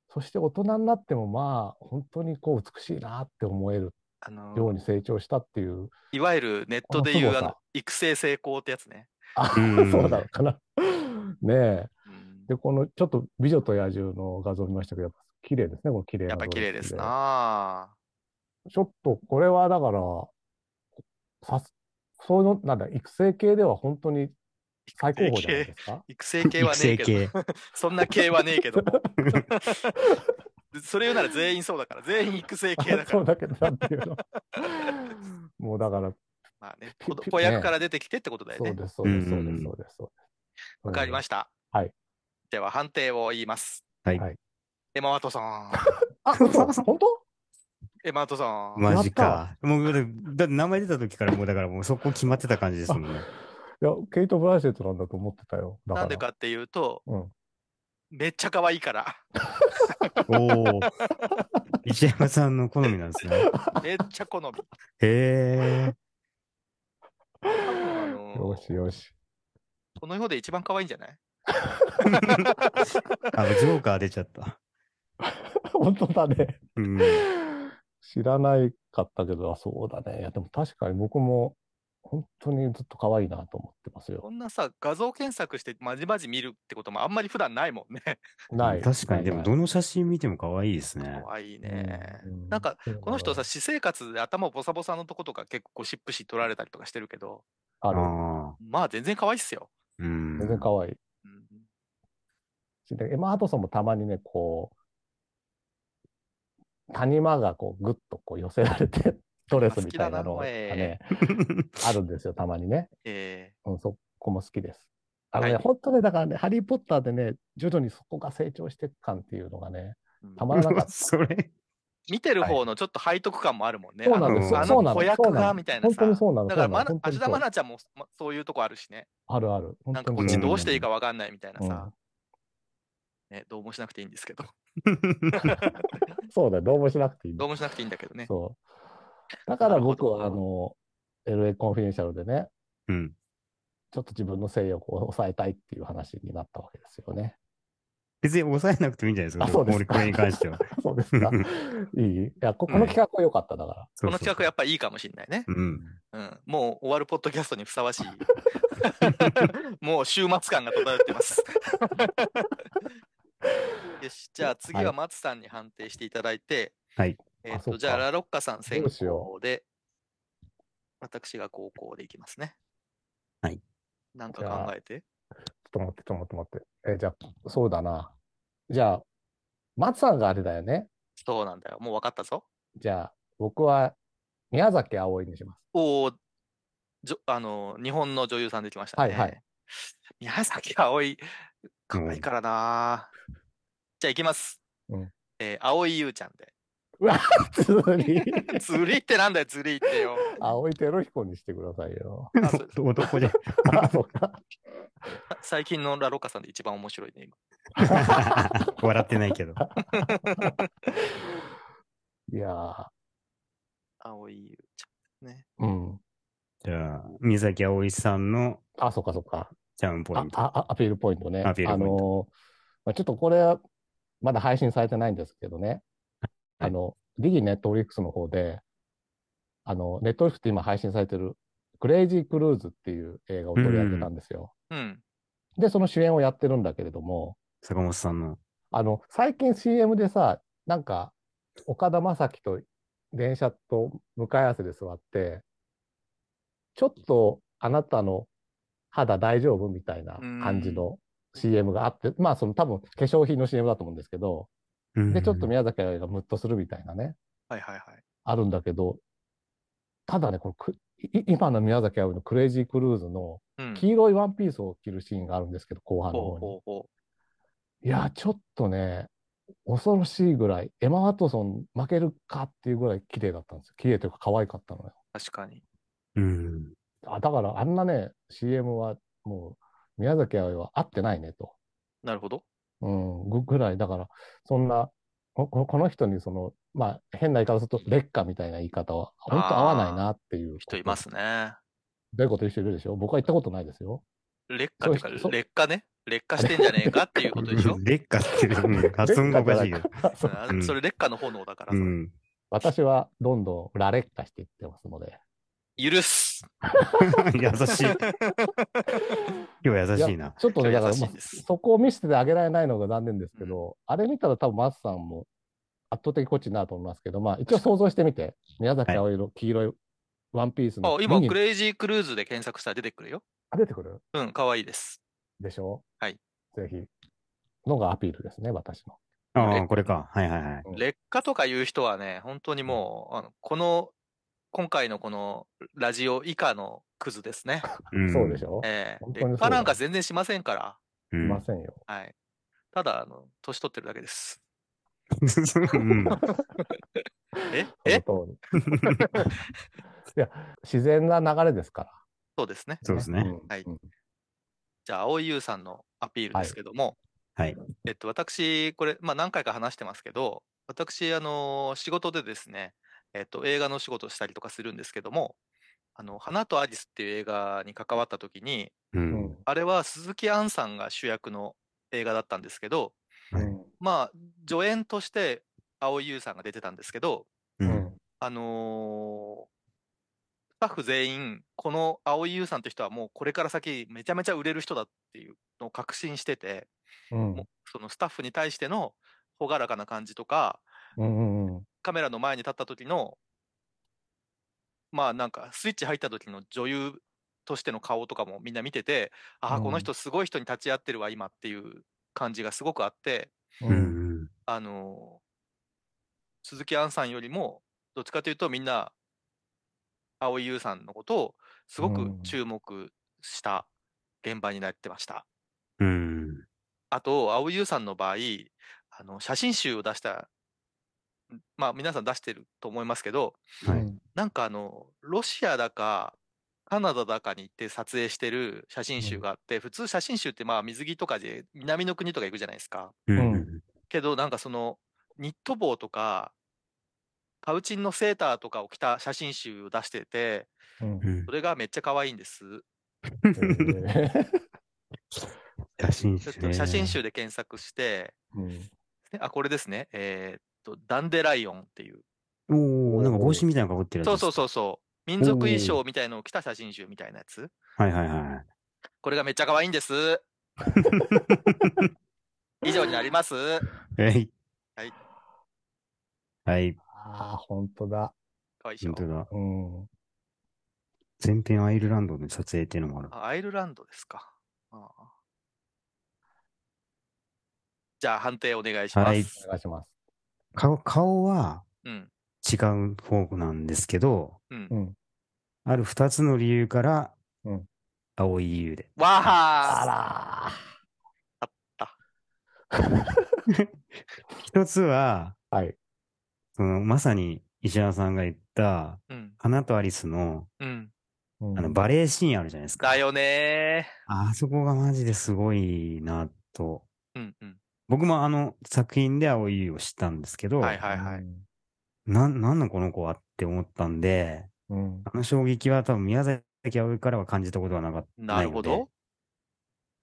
[SPEAKER 3] そして大人になってもまあ、本当にこう美しいなって思える
[SPEAKER 1] あの
[SPEAKER 3] ように成長したっていう、
[SPEAKER 1] いわゆるネットでいうあの育成成功ってやつね。
[SPEAKER 3] あ、
[SPEAKER 2] うん
[SPEAKER 3] そうなのかな。ねえ。
[SPEAKER 1] うん
[SPEAKER 3] で、このちょっと美女と野獣の画像見ましたけど、やっぱ綺麗ですね、この綺麗な
[SPEAKER 1] やっぱり綺麗ですな
[SPEAKER 3] ちょっとこれはだから、さす、そういうの、なんだ、育成系では本当に最高峰じゃないですか？
[SPEAKER 1] 育成系はねえけど、
[SPEAKER 2] 育成
[SPEAKER 1] そんな系はねえけども。それ言うなら全員そうだから、全員育成系だから。
[SPEAKER 3] そうだけど、なんていうの？もうだから、
[SPEAKER 1] まあね、子役から出てきてってことだよね。
[SPEAKER 3] そうです、そうです、そうです、そうです。そうです
[SPEAKER 1] わかりま
[SPEAKER 3] し
[SPEAKER 1] した。
[SPEAKER 3] はい。
[SPEAKER 1] では判定を言います。
[SPEAKER 2] はい
[SPEAKER 3] はい
[SPEAKER 1] エマ・ワトソン。
[SPEAKER 3] た。あ、嘘本当？
[SPEAKER 1] エマ・ワトソン。
[SPEAKER 2] マジか。もう、だ名前出た時からもう、だからもうそこ決まってた感じですもんね。
[SPEAKER 3] いや、ケイト・ブランシェットなんだと思ってたよ。
[SPEAKER 1] なんでかっていうと、
[SPEAKER 3] うん
[SPEAKER 1] めっちゃ可愛いから。
[SPEAKER 2] おお。石山さんの好みなんですね。
[SPEAKER 1] めっちゃ好み。
[SPEAKER 2] へえ。
[SPEAKER 3] よしよし。
[SPEAKER 1] この世で一番可愛いんじゃない？
[SPEAKER 2] あ、ジョーカー出ちゃった。
[SPEAKER 3] 本当だね。
[SPEAKER 2] うん。
[SPEAKER 3] 知らないかったけど、あ、そうだね。いや、でも確かに僕も、本当にずっと可愛いなと思ってますよ。
[SPEAKER 1] こんなさ、画像検索してまじまじ見るってこともあんまり普段ないもんね。
[SPEAKER 3] ない。
[SPEAKER 2] 確かに、でもどの写真見ても可愛いですね。
[SPEAKER 1] 可愛いね。
[SPEAKER 3] うん
[SPEAKER 1] なんか、この人さ、
[SPEAKER 3] うん
[SPEAKER 1] 私生活で頭ボサボサのとことか結構ゴシップ誌取られたりとかしてるけど、
[SPEAKER 3] ある。
[SPEAKER 1] まあ全然可愛いっすよ。
[SPEAKER 2] うん。
[SPEAKER 3] 全然可愛い。
[SPEAKER 1] うん
[SPEAKER 3] でエマ・ハトソンもたまにね、こう、谷間がこう、ぐっとこう寄せられて、ドレスみたいなのがね、あるんですよ、たまにね。
[SPEAKER 1] え
[SPEAKER 3] うん、そこも好きです。あのね、
[SPEAKER 1] はい
[SPEAKER 3] 本当ね、だからね、ハリー・ポッターでね、徐々にそこが成長していく感っていうのがね、たまらなかった。
[SPEAKER 2] それ。
[SPEAKER 1] 見てる方のちょっと背徳感もあるもんね。
[SPEAKER 3] そうなんですよ。
[SPEAKER 1] あの子役がみたいなさ。
[SPEAKER 3] 本当にそうなの。
[SPEAKER 1] だから、ま芦田愛菜ちゃんもまそういうとこあるしね。
[SPEAKER 3] あるある。本
[SPEAKER 1] なんかこっちどうしていいかわかんないみたいな
[SPEAKER 3] うん
[SPEAKER 1] さ。ね、どうもしなくていいんですけど。
[SPEAKER 3] そうだよ、どうもしなくていいんだ
[SPEAKER 1] どうもしなくていいんだけどね。
[SPEAKER 3] そう。だから僕は、あの、LA コンフィデンシャルでね、
[SPEAKER 2] うん。
[SPEAKER 3] ちょっと自分の性欲を抑えたいっていう話になったわけですよね。
[SPEAKER 2] 別に抑えなくてもいいんじゃないですか。
[SPEAKER 3] あそうですか
[SPEAKER 2] 俺これに関しては。
[SPEAKER 3] そうですか。いい？いやこ、この企画は良かっただから。
[SPEAKER 1] この企画や
[SPEAKER 2] や
[SPEAKER 1] っぱいいかもしれないね。
[SPEAKER 2] うん。
[SPEAKER 1] うん。もう終わるポッドキャストにふさわしい。もう週末感が漂ってます。よし、じゃあ次は松さんに判定していただいて、
[SPEAKER 2] はい。
[SPEAKER 1] えっ、と、
[SPEAKER 3] あそっか
[SPEAKER 1] じゃあラロッカさん先行で、私が高校でいきますね。
[SPEAKER 2] はい。
[SPEAKER 1] なんか考えて。
[SPEAKER 3] ちょっと待って、ちょっと待って、待って。え、じゃあ、そうだな。じゃあ、松さんがあれだよね。
[SPEAKER 1] そうなんだよ。もう分かったぞ。
[SPEAKER 3] じゃあ、僕は宮崎あおいにします。
[SPEAKER 1] おお、じょあの、日本の女優さんできましたね。
[SPEAKER 3] はいはい。
[SPEAKER 1] 宮崎あおい、可愛いからな、じゃあ行きます。
[SPEAKER 3] うん
[SPEAKER 1] えー、青井優ちゃんで。
[SPEAKER 3] うわ、釣り。
[SPEAKER 1] 釣りってなんだよ、釣りってよ。
[SPEAKER 3] 青いテロ彦にしてくださいよ。
[SPEAKER 2] 男で。
[SPEAKER 3] あ、そう か。
[SPEAKER 1] 最近のラロッカさんで一番面白いね、今。
[SPEAKER 2] 笑ってないけど。
[SPEAKER 3] いやー、
[SPEAKER 1] 青井優ちゃんね。
[SPEAKER 3] うん。
[SPEAKER 2] じゃあ、宮崎あおいさんの
[SPEAKER 3] あ、そうか、そうか。
[SPEAKER 2] チャームポイ
[SPEAKER 3] あ
[SPEAKER 2] ント。
[SPEAKER 3] ああアピールポイントね。
[SPEAKER 2] アピールポイント
[SPEAKER 3] あのーまあ、ちょっとこれはまだ配信されてないんですけどね。あの、ディギネットフリックスの方で、あの、ネットフリックスって今配信されてる、クレイジークルーズっていう映画を取り上げたんですよ。
[SPEAKER 1] うん。
[SPEAKER 3] で、その主演をやってるんだけれども、
[SPEAKER 2] 坂本さんの。
[SPEAKER 3] あの、最近 CM でさ、なんか、岡田将生と電車と向かい合わせで座って、ちょっとあなたの肌大丈夫みたいな感じの CM があって、まあその多分化粧品の CM だと思うんですけど、で、ちょっと宮崎あおいがムッとするみたいなね、
[SPEAKER 1] はいはいはい。
[SPEAKER 3] あるんだけど、ただね、これくい今の宮崎あおいのクレイジークルーズの
[SPEAKER 1] うん。
[SPEAKER 3] 黄色いワンピースを着るシーンがあるんですけど、後半の
[SPEAKER 1] ほう
[SPEAKER 3] 方に。
[SPEAKER 1] ほうほ
[SPEAKER 3] いや、ちょっとね、恐ろしいぐらい、エマ・ワトソン負けるかっていうぐらい綺麗だったんですよ。綺麗というか可愛かったのよ。
[SPEAKER 1] う。確かに。
[SPEAKER 2] うん。
[SPEAKER 3] あだからあんなね、CM はもう宮崎あおいは合ってないねと。
[SPEAKER 1] なるほど。
[SPEAKER 3] うん、ぐぐらい、だから、そんな、こここの人にその、まあ変な言い方すると、劣化みたいな言い方は、本当合わないなっていう。
[SPEAKER 1] 人いま。すね。
[SPEAKER 3] どういうこと言う人いるでしょ？僕は言ったことないですよ。
[SPEAKER 1] 劣化ってか、劣化ね。劣化してんじゃねえかっていうことでしょ？
[SPEAKER 2] 劣化っていう、うん発音がおかしいけど。
[SPEAKER 3] そ
[SPEAKER 1] れ劣化の炎だから
[SPEAKER 2] う
[SPEAKER 1] さ。
[SPEAKER 2] ん。
[SPEAKER 3] 私はどんどんラ劣化していってますので。
[SPEAKER 1] 許す。
[SPEAKER 2] 優しい。今日優しいな。
[SPEAKER 3] ちょっとね、だからもう
[SPEAKER 1] 優しいです
[SPEAKER 3] そこを見せてあげられないのが残念ですけど、あれ見たら多分松さんも圧倒的こっちになると思いますけど、まあ一応想像してみて、宮崎あおいの黄色いワンピースの
[SPEAKER 1] あ、今、クレイジークルーズで検索したら出てくるよ。
[SPEAKER 3] あ出てくる？
[SPEAKER 1] うん、可愛いです。
[SPEAKER 3] でしょ？
[SPEAKER 1] はい。
[SPEAKER 3] ぜひ。のがアピールですね、私の。
[SPEAKER 2] ああ、これか。はいはいはい。
[SPEAKER 3] うん
[SPEAKER 1] 劣化とかいう人はね、本当にもう、あのこの、今回のこのラジオ以下のクズですね。
[SPEAKER 2] うん
[SPEAKER 3] そうでしょ？
[SPEAKER 1] ええ
[SPEAKER 3] 本当にそうだ
[SPEAKER 1] 劣化なんか全然しませんから。
[SPEAKER 2] う
[SPEAKER 3] い
[SPEAKER 2] ん
[SPEAKER 3] ませんよ。
[SPEAKER 1] はい。ただ、あの、年取ってるだけです。
[SPEAKER 2] うん
[SPEAKER 1] え？え？
[SPEAKER 3] いや、自然な流れですから。
[SPEAKER 1] そうですね。
[SPEAKER 2] そうですね。
[SPEAKER 3] うん
[SPEAKER 1] はい
[SPEAKER 3] うん
[SPEAKER 1] じゃあ、青井優さんのアピールですけども、
[SPEAKER 2] はい。
[SPEAKER 1] えっと、私、これ、まあ、何回か話してますけど、私、あの、仕事でですね、えっと、映画の仕事をしたりとかするんですけども、あの、花とアリスっていう映画に関わった時に、
[SPEAKER 2] う。
[SPEAKER 3] うんん
[SPEAKER 1] あれは鈴木杏さんが主役の映画だったんですけど、
[SPEAKER 3] うん
[SPEAKER 1] まあ、助演として蒼井優さんが出てたんですけど、
[SPEAKER 2] う。
[SPEAKER 3] うんん
[SPEAKER 1] あのースタッフ全員、この蒼井優さんって人はもうこれから先めちゃめちゃ売れる人だっていうのを確信してて、
[SPEAKER 3] うん
[SPEAKER 1] そのスタッフに対しての朗らかな感じとか、
[SPEAKER 3] うんうんうん
[SPEAKER 1] カメラの前に立った時の、まあなんかスイッチ入った時の女優としての顔とかもみんな見てて、ああ、
[SPEAKER 3] うん
[SPEAKER 1] この人すごい人に立ち会ってるわ、今っていう感じがすごくあって、
[SPEAKER 3] う
[SPEAKER 2] うんん。
[SPEAKER 1] あのー鈴木杏さんよりも、どっちかというとみんな、蒼井優さんのことをすごく
[SPEAKER 3] うん
[SPEAKER 1] 注目した現場になってました。
[SPEAKER 2] うん。
[SPEAKER 1] あと、蒼井優さんの場合、あの写真集を出した、んまあ皆さん出してると思いますけど、
[SPEAKER 2] はい。
[SPEAKER 3] うん。
[SPEAKER 1] なんかあの、ロシアだか、カナダだかに行って撮影してる写真集があって、普通写真集ってまあ水着とかで南の国とか行くじゃないですか。
[SPEAKER 2] うん。
[SPEAKER 1] けどなんかそのニット帽とかカウチンのセーターとかを着た写真集を出してて
[SPEAKER 3] うん。
[SPEAKER 2] うん。
[SPEAKER 1] それがめっちゃ可愛いんです。
[SPEAKER 3] えー。
[SPEAKER 1] 写真集で検索して、
[SPEAKER 3] うん。
[SPEAKER 1] ねあこれですね。えーっとダンデライオンっていう
[SPEAKER 2] おおなんか帽子みたいなのかぶってるやつ。
[SPEAKER 1] そうそうそうそう民族衣装みたいのを着た写真集みたいなやつ
[SPEAKER 2] はいはいはい。
[SPEAKER 1] これがめっちゃ可愛いんです。以上になります。
[SPEAKER 2] はい。
[SPEAKER 1] はい。
[SPEAKER 2] はい。
[SPEAKER 3] ああ、本当だ。
[SPEAKER 1] 可愛いでしょ？
[SPEAKER 2] 本当だ。
[SPEAKER 3] うん。
[SPEAKER 2] 全編アイルランドで撮影っていうのもある。
[SPEAKER 1] あアイルランドですか。ああじゃあ判定お願いします。
[SPEAKER 2] はい
[SPEAKER 3] お願いします。
[SPEAKER 2] 顔、顔は
[SPEAKER 1] うん。
[SPEAKER 2] 違う方なんですけど、
[SPEAKER 1] うん
[SPEAKER 3] う。ん。
[SPEAKER 2] ある二つの理由から、
[SPEAKER 3] うん
[SPEAKER 2] 青い優で。
[SPEAKER 1] わ
[SPEAKER 3] あ
[SPEAKER 1] あ
[SPEAKER 3] ら
[SPEAKER 2] 一つは、
[SPEAKER 3] ー。はい。
[SPEAKER 2] その、まさに石原さんが言った、
[SPEAKER 1] うん。
[SPEAKER 2] 花とアリスの、
[SPEAKER 1] うん。
[SPEAKER 3] うん
[SPEAKER 2] あの、バレエシーンあるじゃないですか。
[SPEAKER 1] だよね
[SPEAKER 2] あそこがマジですごいなと。
[SPEAKER 1] ー。うんうん。
[SPEAKER 2] 僕もあの作品で青い優を知ったんですけど、
[SPEAKER 1] はいはいはい。
[SPEAKER 2] なん、なんなんこの子はって思ったんで、
[SPEAKER 3] うん。
[SPEAKER 2] あの衝撃は多分宮崎葵からは感じたことはなかった。
[SPEAKER 1] なるほど。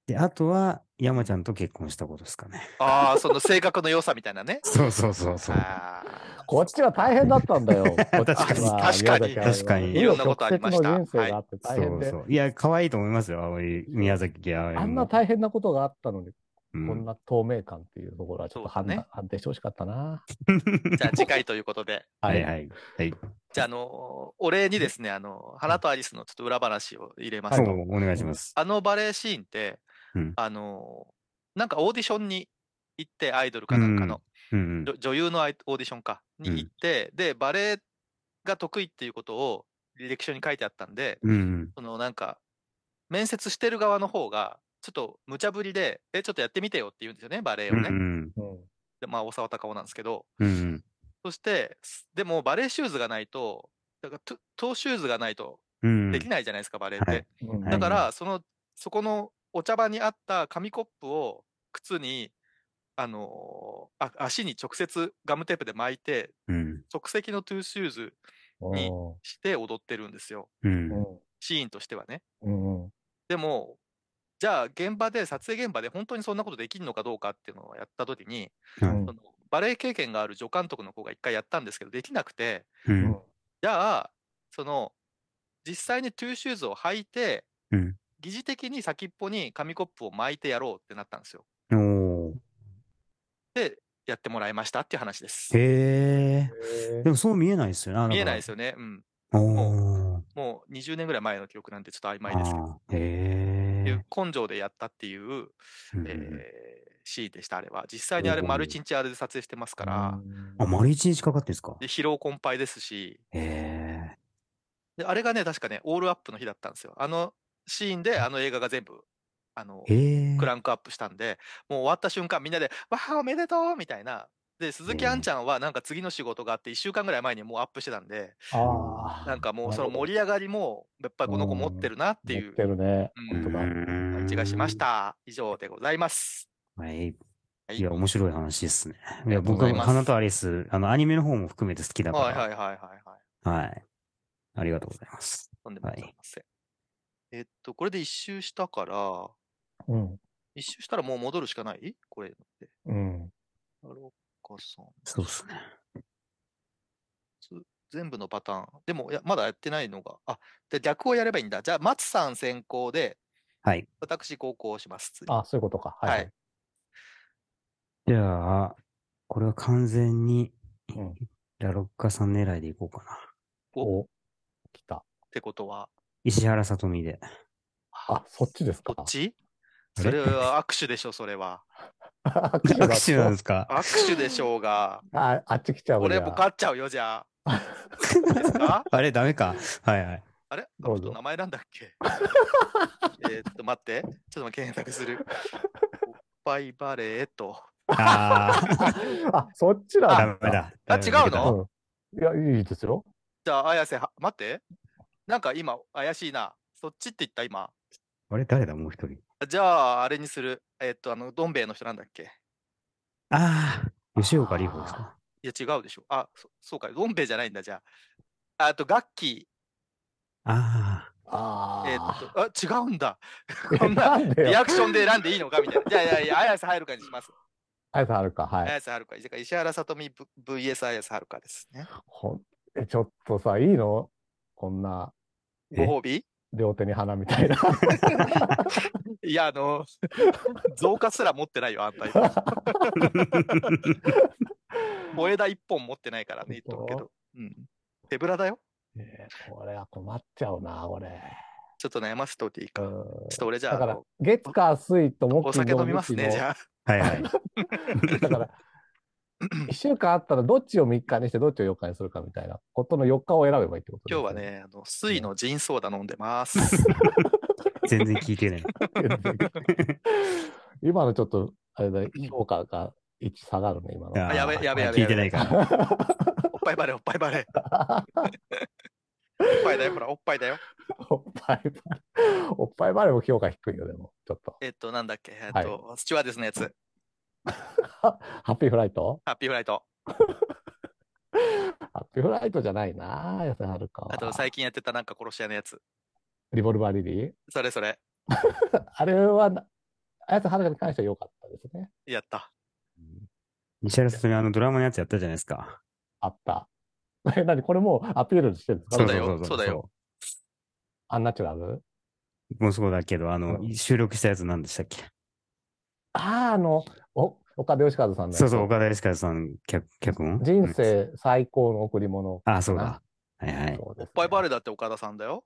[SPEAKER 2] で。で、あとは山ちゃんと結婚したことですかね。
[SPEAKER 1] ああ、その性格の良さみたいなね。
[SPEAKER 2] そうそうそうそう。
[SPEAKER 1] あ
[SPEAKER 3] こっちは大変だったんだよ。
[SPEAKER 1] 確かに
[SPEAKER 3] 宮崎あれは
[SPEAKER 2] 確かに
[SPEAKER 1] いろんなことありました
[SPEAKER 3] 紆余曲折の人生があって大変で。
[SPEAKER 2] そうそう。いや、可愛いと思いますよ、青い宮崎あ
[SPEAKER 3] あんな大変なことがあったのに、
[SPEAKER 2] 変
[SPEAKER 3] こんな透明感っていうところはちょっと判
[SPEAKER 1] ね
[SPEAKER 3] 判定してほしかったな。
[SPEAKER 1] じゃあ次回ということで。
[SPEAKER 2] はいはい。はい。
[SPEAKER 1] じゃあ、あの、お礼にですね、あの、花とアリスのちょっと裏話を入れますと、
[SPEAKER 2] そう、お願いします。
[SPEAKER 1] あのバレエシーンって、
[SPEAKER 2] うん
[SPEAKER 1] あの、なんかオーディションに行って、アイドルかなんかの、
[SPEAKER 2] うん
[SPEAKER 1] 女女優のアイオーディションか、に行って、で、バレエが得意っていうことを履歴書に書いてあったんで、
[SPEAKER 2] うん。うん
[SPEAKER 1] そのなんか、面接してる側の方が、ちょっと無茶ぶりで、え、ちょっとやってみてよって言うんですよね、バレエ
[SPEAKER 2] うん。
[SPEAKER 1] をね。
[SPEAKER 2] うん。
[SPEAKER 3] うん。
[SPEAKER 1] でまあ、大沢たかおなんですけど、
[SPEAKER 2] うん。
[SPEAKER 1] そして、すでもバレエシューズがないと、だからトゥ、トゥシューズがないと
[SPEAKER 2] うん。
[SPEAKER 1] できないじゃないですか、バレエって。
[SPEAKER 2] はい
[SPEAKER 3] うん
[SPEAKER 1] だから、その、そこのお茶場にあった紙コップを靴に、あのーあ足に直接ガムテープで巻いて、
[SPEAKER 2] うん。
[SPEAKER 1] 即席のトゥーシューズにして踊ってるんですよ。
[SPEAKER 2] うん。
[SPEAKER 1] シーンとしてはね。でも、じゃあ現場で、撮影現場で本当にそんなことできるのかどうかっていうのをやったときに、
[SPEAKER 2] うん
[SPEAKER 1] そのバレエ経験がある助監督の子が一回やったんですけど、できなくて、
[SPEAKER 2] うん。
[SPEAKER 1] じゃあ、その、実際にトゥーシューズを履いて、
[SPEAKER 2] うん。
[SPEAKER 1] 疑似的に先っぽに紙コップを巻いてやろうってなったんですよ。で、やってもらいましたっていう話です。
[SPEAKER 2] へえ。でもそう見えないですよね。
[SPEAKER 1] 見えないです
[SPEAKER 2] よ。
[SPEAKER 1] よね。うん。
[SPEAKER 2] おー。
[SPEAKER 1] もう20年ぐらい前の記憶なんでちょっと曖昧ですけど。
[SPEAKER 2] へ
[SPEAKER 1] いう
[SPEAKER 2] え。
[SPEAKER 1] 根性でやったっていう、
[SPEAKER 2] うん
[SPEAKER 1] えーシーンでした、あれは。実際にあれ、丸一日あれで撮影してますから、
[SPEAKER 2] あ、丸一日かかってんですか？
[SPEAKER 1] で疲労困憊ですし、
[SPEAKER 2] へえ。
[SPEAKER 1] であれがね、確かね、オールアップの日だったんですよ。あのシーンで、あの映画が全部、あの。クランクアップしたんで、もう終わった瞬間、みんなで、わあ、おめでとうみたいな。で、鈴木杏ちゃんはなんか次の仕事があって、1週間ぐらい前にもうアップしてたんで。なんかもうその盛り上がりも、やっぱりこの子持ってるなっていう
[SPEAKER 3] 持ってるね。
[SPEAKER 1] うん。感じがしまし。た。以上でございます。
[SPEAKER 2] はい。
[SPEAKER 1] はい
[SPEAKER 2] いや、面白い話ですね。いや、僕は花とアリス、あの、アニメの方も含めて好きだから。
[SPEAKER 1] はいはいはいはいはい。
[SPEAKER 2] はい。ありがとうございます。
[SPEAKER 1] とんでもございません。えっと、これで一周したから、
[SPEAKER 3] うん。
[SPEAKER 1] 一周したらもう戻るしかない？これ。
[SPEAKER 3] うん。
[SPEAKER 1] なるほどさん。
[SPEAKER 2] そうですね。
[SPEAKER 1] つ全部のパターン。でも、いやまだやってないのが、あ、で逆をやればいいんだ。じゃあ、松さん先行で、
[SPEAKER 2] はい。
[SPEAKER 1] 私高校します。次
[SPEAKER 3] あ、そういうことか。はい。
[SPEAKER 1] はい
[SPEAKER 2] じゃあ、これは完全に
[SPEAKER 3] うん、
[SPEAKER 2] ラロッカさん狙いでいこうかな。
[SPEAKER 3] お、来た。
[SPEAKER 1] ってことは、
[SPEAKER 2] 石原さとみで。
[SPEAKER 3] あ、そっちですか。
[SPEAKER 1] こっち？それは握手でしょ、それは。
[SPEAKER 3] 握
[SPEAKER 2] 握手なんですか？
[SPEAKER 1] 握手でしょうが。
[SPEAKER 3] あ、あっち来ちゃう
[SPEAKER 1] 俺
[SPEAKER 3] じゃあ
[SPEAKER 1] も勝っちゃうよ、じゃあ。い いですか？
[SPEAKER 2] あれダメかはいはい。
[SPEAKER 1] あれ？あ
[SPEAKER 3] どうぞ
[SPEAKER 1] の人名前なんだっけ？えーっと、待って。ちょっと検索する。おっぱいバレーと。
[SPEAKER 2] あ
[SPEAKER 3] あ、そっち
[SPEAKER 2] あ、
[SPEAKER 3] なん
[SPEAKER 2] ダメだ。
[SPEAKER 1] あ違うの？
[SPEAKER 3] うん。いや、いいですよ。
[SPEAKER 1] じゃあ、綾瀬は、待って。なんか今、怪しいな。そっちって言った、今。
[SPEAKER 2] あれ？誰だ？もう一人。
[SPEAKER 1] じゃあ、あれにする。えーっと、あの、どん兵衛の人なんだっけ？
[SPEAKER 2] ああ、吉岡里帆ですか？
[SPEAKER 1] いや、違うでしょ。あ、そそうか。どん兵衛じゃないんだ、じゃあ。あと、ガッキ
[SPEAKER 2] あ
[SPEAKER 3] あ
[SPEAKER 1] ー。えー
[SPEAKER 3] あ。
[SPEAKER 1] っと、あ、違うんだ。
[SPEAKER 3] え
[SPEAKER 1] こんな。リアクションで選んでいいのかみたいな。じゃあ、いやいや、綾瀬はるかにします。
[SPEAKER 3] あやさんあるか。はい。
[SPEAKER 1] 綾瀬はるか。じゃあ石原さとみ VS 綾瀬はるかですね。
[SPEAKER 3] ほんえ、ちょっとさ、いいの？こんな、
[SPEAKER 2] え？
[SPEAKER 1] ご褒美？
[SPEAKER 3] 両手に花みたいな。
[SPEAKER 1] いや、あの、増加すら持ってないよ、あんた今。小枝一本持ってないからね、言っとくけど。うん。手ぶらだよ。
[SPEAKER 3] ねえこれは困っちゃうな、これ。
[SPEAKER 1] ちょっと悩ませておいていいか。ち
[SPEAKER 3] うん
[SPEAKER 1] ょっと俺じゃあ、
[SPEAKER 3] だから月火水と木
[SPEAKER 1] お酒飲みますね、じゃあ。
[SPEAKER 2] あ。はいはい。
[SPEAKER 3] の だから、1週間あったらどっちを3日にしてどっちを4日にするかみたいなことの4日を選べばいいってことですよ
[SPEAKER 1] 今日は。ね、あの、水のジンソーダ飲んでます。
[SPEAKER 2] 全然聞いてない。
[SPEAKER 3] 今のちょっと、あれだ、評価が1下がるね、今の。
[SPEAKER 1] やべやべやべ
[SPEAKER 2] 聞いてないから。
[SPEAKER 1] おっぱいバレー、おっぱいバレー。おっぱいだよ、ほら、おっぱいだよ。
[SPEAKER 3] おっぱいバレー。おっぱいバレーも評価低いよ、でも、ちょっと。
[SPEAKER 1] えっと、なんだっけ、えっと、スチュワーデスのやつ。
[SPEAKER 3] ハッピーフライト
[SPEAKER 1] ハッピーフライト。
[SPEAKER 3] ハッピーフライトじゃないな、綾瀬はるかは。
[SPEAKER 1] あと、最近やってたなんか殺し屋のやつ。
[SPEAKER 3] リボルバーリリー？
[SPEAKER 1] それそれ。
[SPEAKER 3] あれはな、綾瀬はるかに関しては良かったですね。
[SPEAKER 1] やった。
[SPEAKER 2] 石原さとみあのドラマのやつやったじゃないですか。
[SPEAKER 3] あった。え、何これもうアピールしてるんですか？
[SPEAKER 1] そうだよそうだよ。
[SPEAKER 3] アンナチュラル
[SPEAKER 2] もうそうだけど、あの、
[SPEAKER 3] うん
[SPEAKER 2] 収録したやつ何でしたっけ？
[SPEAKER 3] ああ、あの、お岡田義和さん
[SPEAKER 2] そうそう、岡田義和さん、脚脚本？
[SPEAKER 3] 人生最高の贈り物。
[SPEAKER 2] あ、そうだ。はいはい。
[SPEAKER 3] そうですね
[SPEAKER 1] パイバレだって岡田さんだよ。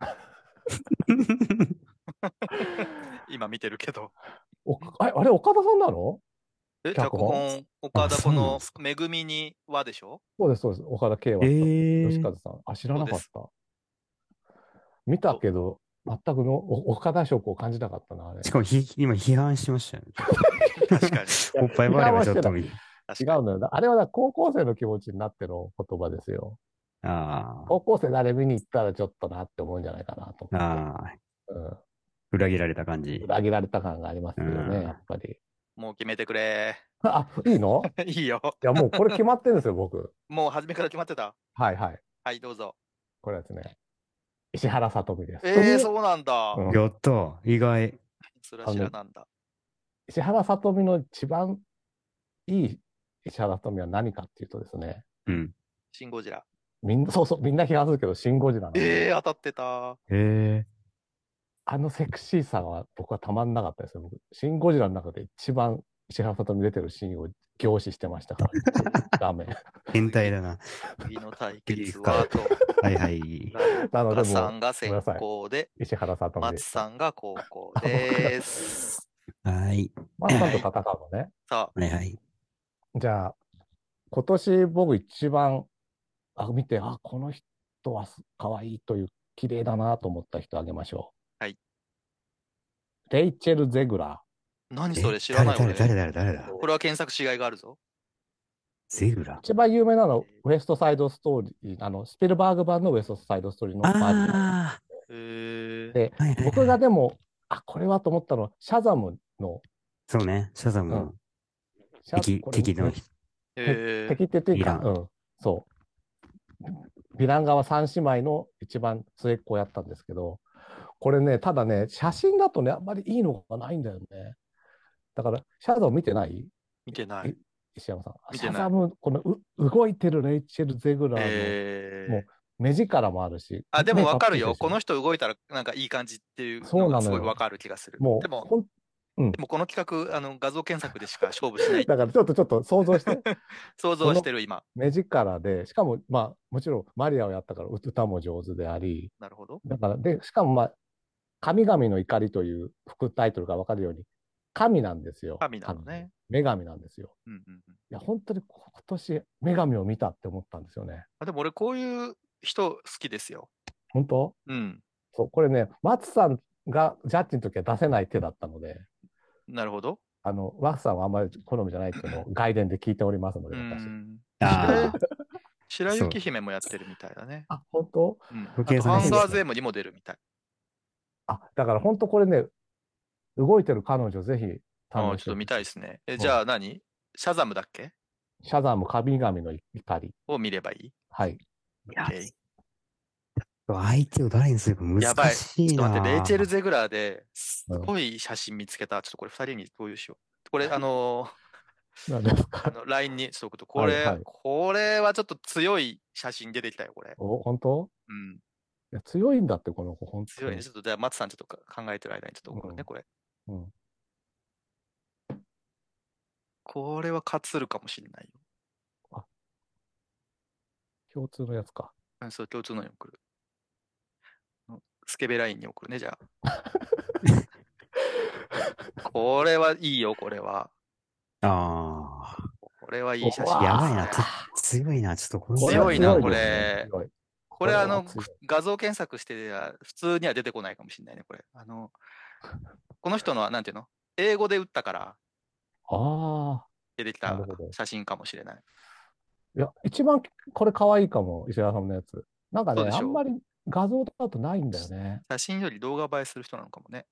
[SPEAKER 1] 今見てるけど。
[SPEAKER 3] おあれ、あれ岡田さんなの？
[SPEAKER 1] え、
[SPEAKER 3] 脚本？
[SPEAKER 1] 脚本、岡田このめぐみにはでしょ？
[SPEAKER 3] そうです、そうです。岡田圭は。
[SPEAKER 2] えー
[SPEAKER 3] 義和さん。あ、知らなかった。見たけど、全くのお岡田色を感じなかったな、あれ。
[SPEAKER 2] しかもひ、今批判しましたよね。
[SPEAKER 1] 確かに。
[SPEAKER 2] おっぱいバレはちょっと見、
[SPEAKER 3] 違うのよ。あれはだ高校生の気持ちになっての言葉ですよ。
[SPEAKER 2] あ
[SPEAKER 3] 高校生であれ見に行ったらちょっとなって思うんじゃないかなと
[SPEAKER 2] あ、
[SPEAKER 3] 思って。
[SPEAKER 2] ああ、
[SPEAKER 3] うん
[SPEAKER 2] 裏切られた感じ。
[SPEAKER 3] 裏切られた感がありますよ
[SPEAKER 2] うん
[SPEAKER 3] ね、やっぱり。
[SPEAKER 1] もう決めてくれ。
[SPEAKER 3] あ、いいの？
[SPEAKER 1] いいよ。
[SPEAKER 3] いや、もうこれ決まってるんですよ、僕。
[SPEAKER 1] もう初めから決まってた。
[SPEAKER 3] はいはい。
[SPEAKER 1] はい、どうぞ。
[SPEAKER 3] これはですね、石原さとみです。
[SPEAKER 1] えー、そうなんだ。
[SPEAKER 3] うん
[SPEAKER 2] やった、意外。
[SPEAKER 1] それは知らなんだ。
[SPEAKER 3] 石原さとみの一番いい石原さとみは何かっていうとですね、
[SPEAKER 2] うん。
[SPEAKER 1] シン・ゴジラ。
[SPEAKER 3] みんな、そうそう、みんな批判するけど、シン・ゴジラなんで
[SPEAKER 1] えー、当たってた。
[SPEAKER 2] へえ。
[SPEAKER 3] あのセクシーさは僕はたまんなかったですよ。僕、シン・ゴジラの中で一番石原さとみ出てるシーンを凝視してましたから、画面。
[SPEAKER 2] 変態だな。
[SPEAKER 1] 次の対決はと。
[SPEAKER 2] はいはい。
[SPEAKER 3] なので
[SPEAKER 1] 岡さ
[SPEAKER 3] も
[SPEAKER 1] んが先行で、
[SPEAKER 3] 石原さとみ
[SPEAKER 1] 松さんが後攻 です。
[SPEAKER 2] はい。
[SPEAKER 3] 松さんと戦うのね。
[SPEAKER 1] さ
[SPEAKER 2] はいはい。
[SPEAKER 3] じゃあ、今年僕一番、あ、見て、あ、この人はす可愛いという、綺麗だなと思った人あげましょう。
[SPEAKER 1] はい。
[SPEAKER 3] レイチェル・ゼグラ
[SPEAKER 1] あ、何
[SPEAKER 2] え
[SPEAKER 1] それ知らない。
[SPEAKER 2] 誰誰誰誰だ？
[SPEAKER 1] これは検索しがいがあるぞ。
[SPEAKER 2] ゼグラ。
[SPEAKER 3] ー。一番有名なの、ウエストサイドストーリー、あの、スピルバーグ版のウエストサイドストーリーのバージョン。で、
[SPEAKER 2] あ、はいはいはい。
[SPEAKER 3] 僕がでも、あ、これはと思ったのは、シャザムの、
[SPEAKER 2] そうね、シャザムの
[SPEAKER 3] シャ
[SPEAKER 2] 敵、敵の
[SPEAKER 3] 敵って言っていいか、うん、そう。ヴィラン側三姉妹の一番末っ子をやったんですけど、これね、ただね、写真だとね、あんまりいいのがないんだよね。だから、シャザム見てない？
[SPEAKER 1] 見てない。
[SPEAKER 3] 石山さん。シャザム、このう動いてるレイチェル・ゼグラーの
[SPEAKER 1] えー
[SPEAKER 3] もう目力もあるし。
[SPEAKER 1] あ、でも
[SPEAKER 3] 目
[SPEAKER 1] わかるよ。
[SPEAKER 3] っこ
[SPEAKER 1] の人動いたらなんかいい感じっていう
[SPEAKER 3] そうなの
[SPEAKER 1] がすごいわかる気がする。
[SPEAKER 3] もう、
[SPEAKER 1] でも、
[SPEAKER 3] ほん
[SPEAKER 1] でもこの企画、あの画像検索でしか勝負しない。
[SPEAKER 3] だからちょっとちょっと想像して。
[SPEAKER 1] 想像してる今。
[SPEAKER 3] 目力で、しかも、まあ、もちろんマリアをやったから歌も上手であり、
[SPEAKER 1] なるほど。
[SPEAKER 3] だから、で、しかもまあ、神々の怒りという副タイトルがわかるように、神なんですよ。
[SPEAKER 1] 神なのね。
[SPEAKER 3] 女神なんですよ。
[SPEAKER 1] うんうんうん、
[SPEAKER 3] いや、本当に今年、女神を見たって思ったんですよね。
[SPEAKER 1] あでも俺こういう人好きですよ。
[SPEAKER 3] 本当？
[SPEAKER 1] うん。
[SPEAKER 3] そう、これね、松さんがジャッジの時は出せない手だったので、
[SPEAKER 1] なるほど。
[SPEAKER 3] あの、松さんはあんまり好みじゃないっていうのを外伝で聞いておりますの
[SPEAKER 1] う
[SPEAKER 3] で、私。
[SPEAKER 1] 白雪姫もやってるみたいだね。
[SPEAKER 3] あ、本当？
[SPEAKER 1] うん。あとハンサーズエムにも出るみたい。
[SPEAKER 3] あ、だから本当これね、動いてる彼女ぜひ
[SPEAKER 1] あちょっと見たいですね。え、
[SPEAKER 3] ん
[SPEAKER 1] じゃあ何？シャザムだっけ？
[SPEAKER 3] シャザム神々の怒り。
[SPEAKER 1] を見ればいい？
[SPEAKER 3] はい。
[SPEAKER 2] いや相手を誰にするか難
[SPEAKER 1] やばい。
[SPEAKER 2] しいな。
[SPEAKER 1] ちょっと待って、レイチェル・ゼグラーですごい写真見つけた。ちょっとこれ二人に共有しよう。これ、あのー、
[SPEAKER 3] 何です
[SPEAKER 1] あ
[SPEAKER 3] か
[SPEAKER 1] の LINE にしとくと、これ、
[SPEAKER 3] はいはい
[SPEAKER 1] これはちょっと強い写真出てきたよ、これ。
[SPEAKER 3] お、本当？
[SPEAKER 1] うん。
[SPEAKER 3] いや強いんだって、この子、本当
[SPEAKER 1] 強いね。ちょっと、じゃあ、松さんちょっとか考えてる間にちょっと送るね、
[SPEAKER 3] うん
[SPEAKER 1] これ。
[SPEAKER 3] うん。
[SPEAKER 1] これは勝つるかもしれないよ。
[SPEAKER 3] 共通のやつか。
[SPEAKER 1] うん、そう、共通のに送る。うんスケベラインに送るね、じゃあ。これはいいよ、これは。
[SPEAKER 2] あ
[SPEAKER 1] これはいい写真。
[SPEAKER 2] やばいな。つ強いな。ちょっとこれ
[SPEAKER 1] 強いな、こ
[SPEAKER 3] これ
[SPEAKER 1] これ、あの画像検索しては普通には出てこないかもしれないね、これ。あの、この人のは、なんていうの？英語で打ったから
[SPEAKER 3] ああ。
[SPEAKER 1] 出てきた
[SPEAKER 3] なるほど
[SPEAKER 1] 写真かもしれない。
[SPEAKER 3] いや、一番これ可愛いかも、石原さんのやつ。なんかね、
[SPEAKER 1] そうでしょ
[SPEAKER 3] あんまり画像だとないんだよね。
[SPEAKER 1] 写真より動画映えする人なのかもね。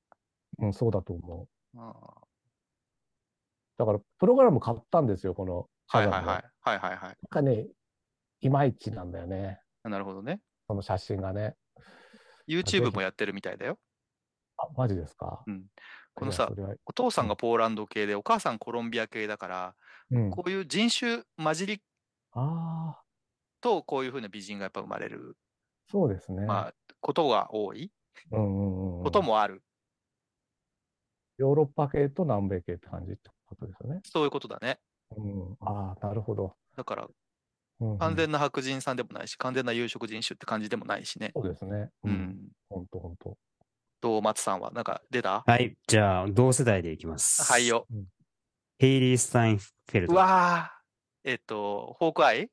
[SPEAKER 3] うん、そうだと思う。
[SPEAKER 1] あ
[SPEAKER 3] だから、プログラム買ったんですよ、この
[SPEAKER 1] ーはいはいはい。はいはいはい。
[SPEAKER 3] なんかね、いまいちなんだよね。
[SPEAKER 1] なるほどね。
[SPEAKER 3] この写真がね。
[SPEAKER 1] YouTube もやってるみたいだよ。
[SPEAKER 3] あ、マジですか？
[SPEAKER 1] うん。このさお父さんがポーランド系で、お母さんコロンビア系だから、
[SPEAKER 3] うん。
[SPEAKER 1] こういう人種混じりと、こういうふうな美人がやっぱ生まれる、
[SPEAKER 3] そうですね。
[SPEAKER 1] まあ、ことが多い、
[SPEAKER 3] うんうんうん。
[SPEAKER 1] こともある。
[SPEAKER 3] ヨーロッパ系と南米系って感じってことですよね。
[SPEAKER 1] そういうことだね。
[SPEAKER 3] うん。ああ、なるほど。
[SPEAKER 1] だから、
[SPEAKER 3] うんうん
[SPEAKER 1] 完全な白人さんでもないし、完全な有色人種って感じでもないしね。
[SPEAKER 3] そうですね。
[SPEAKER 1] う。ん。
[SPEAKER 3] ほんとほんと。
[SPEAKER 1] どう、松さんは、なんか出た？
[SPEAKER 2] はい。じゃあ、同世代でいきます。
[SPEAKER 1] はいよ。
[SPEAKER 2] ヘイリー・スタインフェルト。
[SPEAKER 1] わーえっと、ホークアイ？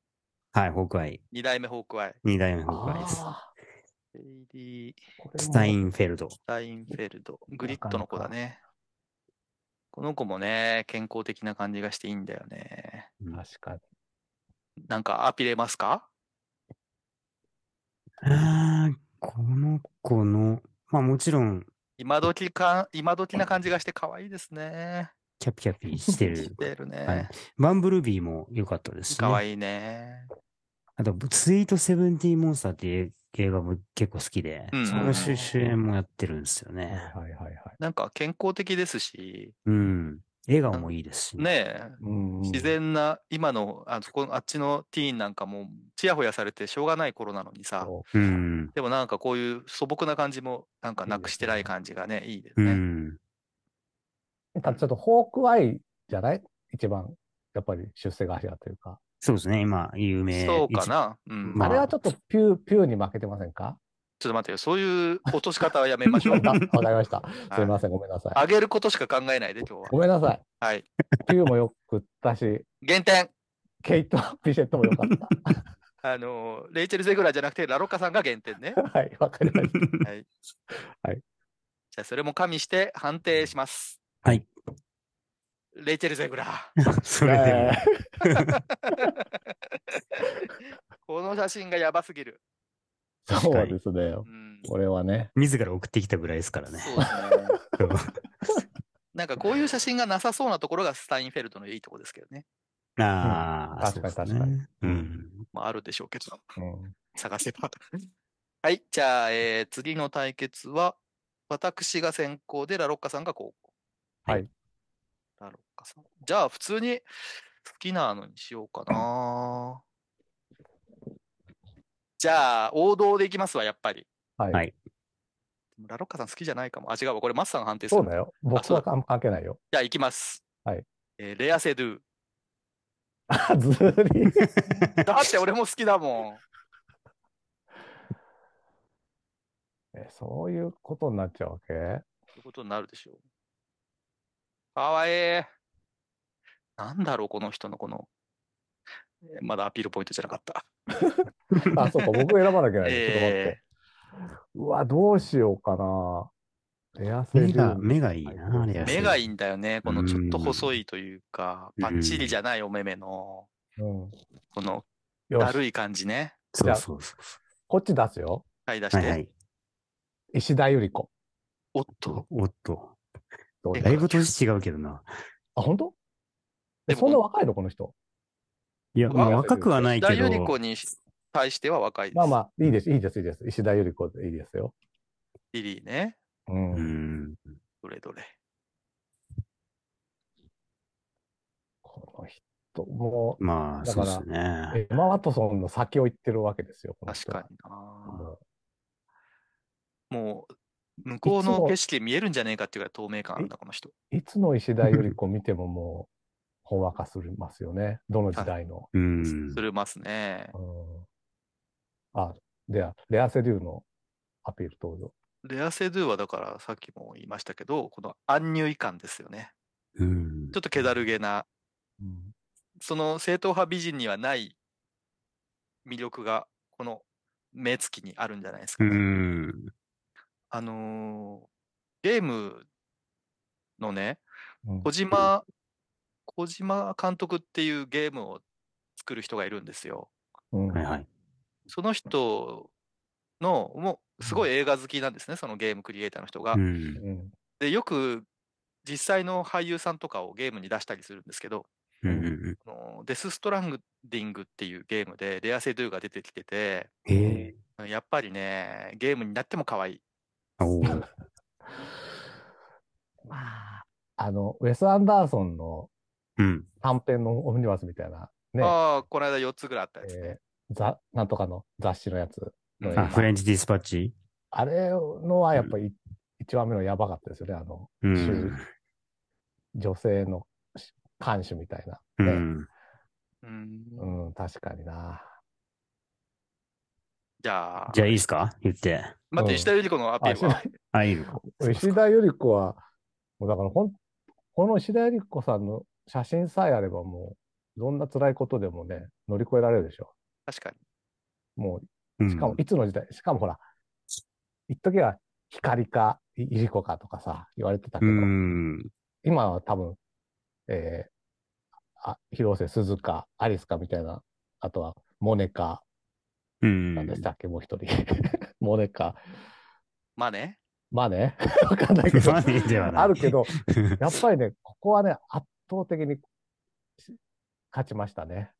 [SPEAKER 2] はい、ホークアイ。
[SPEAKER 1] 二代目ホークアイ。
[SPEAKER 2] 二代目ホークアイです。
[SPEAKER 3] あ
[SPEAKER 1] ヘイリー・
[SPEAKER 2] スタインフェルト。
[SPEAKER 1] スタインフェルド。グリットの子だね。この子もね、健康的な感じがしていいんだよね。
[SPEAKER 2] うん
[SPEAKER 3] 確かに。
[SPEAKER 1] なんかアピれますか？
[SPEAKER 2] あーこの子の、まあもちろん、
[SPEAKER 1] 今時か、今時な感じがして可愛いですね。
[SPEAKER 2] キャピキャピしてる
[SPEAKER 1] し。てるね。
[SPEAKER 2] はいバンブルビーも良かったですし、ね。
[SPEAKER 1] 可愛いね。
[SPEAKER 2] あと、スイートセブンティーンモンスターっていう映画も結構好きで、
[SPEAKER 1] うん
[SPEAKER 2] その主主演もやってるんですよ
[SPEAKER 3] はい
[SPEAKER 2] ね。
[SPEAKER 3] はいはいはい。
[SPEAKER 1] なんか健康的ですし、
[SPEAKER 2] うん。笑顔もいいですし、
[SPEAKER 1] ねえ、
[SPEAKER 3] うんうん
[SPEAKER 1] 自然な、今の、あそこ、あっちのティーンなんかも、ちやほやされてしょうがない頃なのにさ、
[SPEAKER 3] そ
[SPEAKER 2] うん。
[SPEAKER 1] でもなんかこういう素朴な感じも、なんかなくしてない感じがね、いいです
[SPEAKER 2] う
[SPEAKER 1] ね。
[SPEAKER 2] ん。
[SPEAKER 3] うただちょっとホークアイじゃない？一番、やっぱり出世頭というか。
[SPEAKER 2] そうですね。今、有名。
[SPEAKER 1] そうかな。うん。
[SPEAKER 2] まあ
[SPEAKER 3] あれはちょっとピュー、ピューに負けてませんか？
[SPEAKER 1] ちょっと待ってよ。そういう落とし方はやめましょう。
[SPEAKER 3] わ かわかりました。
[SPEAKER 1] はい
[SPEAKER 3] すいません、ごめんなさい。
[SPEAKER 1] 上げることしか考えないで、今日は。
[SPEAKER 3] ごめんなさい。
[SPEAKER 1] はい。
[SPEAKER 3] ピューもよくったし、
[SPEAKER 1] 減点。
[SPEAKER 3] ケイト・ビシェットもよかっ
[SPEAKER 1] あの、レイチェル・ゼグラーじゃなくて、ラロッカさんが減点ね。
[SPEAKER 3] た。はい、わかりました。
[SPEAKER 1] はい。
[SPEAKER 3] はい。
[SPEAKER 1] じゃあ、それも加味して判定します。
[SPEAKER 2] はい。
[SPEAKER 1] レイチェル・ゼグラー。
[SPEAKER 2] それでも。
[SPEAKER 1] この写真がやばすぎる。
[SPEAKER 3] そうですね。
[SPEAKER 1] うん。
[SPEAKER 3] これはね。
[SPEAKER 2] 自ら送ってきたぐらいですからね。
[SPEAKER 1] そうですね。なんかこういう写真がなさそうなところがスタインフェルトのいいところですけどね。
[SPEAKER 2] ああ、
[SPEAKER 3] うん確かに確かに
[SPEAKER 2] うん。
[SPEAKER 1] まああるでしょうけど。
[SPEAKER 3] うん。
[SPEAKER 1] 探せば。はい。じゃあ、えー次の対決は、私が先行で、ラロッカさんが後攻。
[SPEAKER 3] はい。
[SPEAKER 1] ラロッカさん。じゃあ、普通に好きなのにしようかな。じゃあ、王道でいきますわ、やっぱり。
[SPEAKER 3] はい。
[SPEAKER 1] ラロッカさん好きじゃないかも。あ、違うわ。これ、マスさんが判定する。
[SPEAKER 3] そうだよ。僕は関関係ないよ。
[SPEAKER 1] じゃあ、いきます。
[SPEAKER 3] はい。
[SPEAKER 1] えーレアセドゥ。
[SPEAKER 3] あ、ずり。
[SPEAKER 1] だって俺も好きだもん。
[SPEAKER 3] えそういうことになっちゃうわけ？
[SPEAKER 1] そういうことになるでしょう。かわいい。なんだろう、この人のこの。えーまだアピールポイントじゃなかった。
[SPEAKER 3] あ、そうか、僕選ばなきゃいけない。ちょっと待っ
[SPEAKER 1] え
[SPEAKER 3] て。うわ、どうしようかな。レアセ
[SPEAKER 2] 目が、目がいいな、レア
[SPEAKER 1] ー目がいい
[SPEAKER 2] い。
[SPEAKER 1] んだよね。このちょっと細いというか、
[SPEAKER 2] うん
[SPEAKER 1] パッチリじゃないお目目の、
[SPEAKER 3] うん。
[SPEAKER 1] このだるい感じね。
[SPEAKER 2] そうそうそうそ
[SPEAKER 3] こっち出すよ。
[SPEAKER 1] はい、出
[SPEAKER 2] う。
[SPEAKER 1] して。
[SPEAKER 2] はいはい。
[SPEAKER 3] 石田ゆり子。
[SPEAKER 1] おっと。
[SPEAKER 2] おっと。だいぶ年違うけどな。
[SPEAKER 3] あ、本当？え
[SPEAKER 1] でも
[SPEAKER 3] そんな若いのこの人？
[SPEAKER 2] いや、もう
[SPEAKER 3] あ
[SPEAKER 2] 若くはないけ
[SPEAKER 1] 田由里子
[SPEAKER 2] ど、
[SPEAKER 1] に対しては若いです。
[SPEAKER 3] まあまあ、いいです、いいです、いいです。石田ゆり子でいいですよ。
[SPEAKER 1] リリーね。
[SPEAKER 3] うん。
[SPEAKER 2] うん。
[SPEAKER 1] どれどれ。
[SPEAKER 3] この人、も
[SPEAKER 2] まあ、
[SPEAKER 3] だから
[SPEAKER 2] そうですね。
[SPEAKER 3] う、エマ・ワトソンの先を行ってるわけですよ、
[SPEAKER 1] 確かにな。
[SPEAKER 3] も
[SPEAKER 1] もう、向こうの景色見えるんじゃねえかっていうぐらい透明感あるんだ、この人。
[SPEAKER 3] ういつの石田ゆり子見てももう、ほんわかするますよね。どの時代の。
[SPEAKER 2] うん
[SPEAKER 1] す。るますね。
[SPEAKER 3] うん。あ、では、レアセデューのアピール登場。
[SPEAKER 1] レアセドゥはだからさっきも言いましたけど、このアンニュイ感ですよね。
[SPEAKER 2] うん
[SPEAKER 1] ちょっと気だるげな、
[SPEAKER 3] うん。
[SPEAKER 1] その正統派美人にはない魅力が、この目つきにあるんじゃないですか
[SPEAKER 2] う
[SPEAKER 1] ね。
[SPEAKER 2] ん。
[SPEAKER 1] あのーゲームのね、
[SPEAKER 3] うん
[SPEAKER 1] 小島、小島監督っていうゲームを作る人がいるんですよ。
[SPEAKER 3] うん
[SPEAKER 2] はいはい。
[SPEAKER 1] その人の、もうすごい映画好きなんですね、そのゲームクリエイターの人が。
[SPEAKER 2] うん。
[SPEAKER 3] うん。
[SPEAKER 1] で、よく実際の俳優さんとかをゲームに出したりするんですけど、
[SPEAKER 2] うんうん
[SPEAKER 1] あのデス・ストランディングっていうゲームでレア・セドゥが出てきてて、
[SPEAKER 2] へえ。
[SPEAKER 1] やっぱりね、ゲームになっても可愛い。
[SPEAKER 2] おー
[SPEAKER 3] まあ、あの、ウェス・アンダーソンの
[SPEAKER 2] うん。
[SPEAKER 3] 短編のオムニバスみたいなね、
[SPEAKER 1] ああ、この間4つぐらいあったやつね。
[SPEAKER 3] えーざなんとかの雑誌のやつ
[SPEAKER 2] フレンチディスパッチ？
[SPEAKER 3] あれのはやっぱり一番目のやばかったですよね。あの、
[SPEAKER 2] うん。
[SPEAKER 3] 女性の看守みたいな。ね
[SPEAKER 2] うん。
[SPEAKER 1] うん
[SPEAKER 3] うん、確かにな。
[SPEAKER 1] じゃあ、
[SPEAKER 2] じゃあいいですか？言って。
[SPEAKER 1] 待って、
[SPEAKER 3] うん
[SPEAKER 1] 石田ゆり子のアピ
[SPEAKER 3] あ
[SPEAKER 1] ールは？
[SPEAKER 2] あ、いい。
[SPEAKER 3] 石田ゆり子は、もうだからほん、この石田ゆり子さんの写真さえあればもう、どんな辛いことでもね、乗り越えられるでしょ。
[SPEAKER 1] 確かに。
[SPEAKER 3] もう、
[SPEAKER 2] うん
[SPEAKER 3] しかもいつの時代、しかもほら、一時は光か、いいりこかとかさ、言われてたけ
[SPEAKER 2] う
[SPEAKER 3] ど、
[SPEAKER 2] ん。
[SPEAKER 3] 今は多分、えー、あ、広瀬すずか、アリスかみたいな、あとは、モネか、
[SPEAKER 2] うん。
[SPEAKER 3] なんでしたっけ、もう一人。モネか。
[SPEAKER 1] まあね。
[SPEAKER 3] まあね、わかんないけど。あるけど、やっぱりね、ここはね、圧倒的にし勝ちましたね。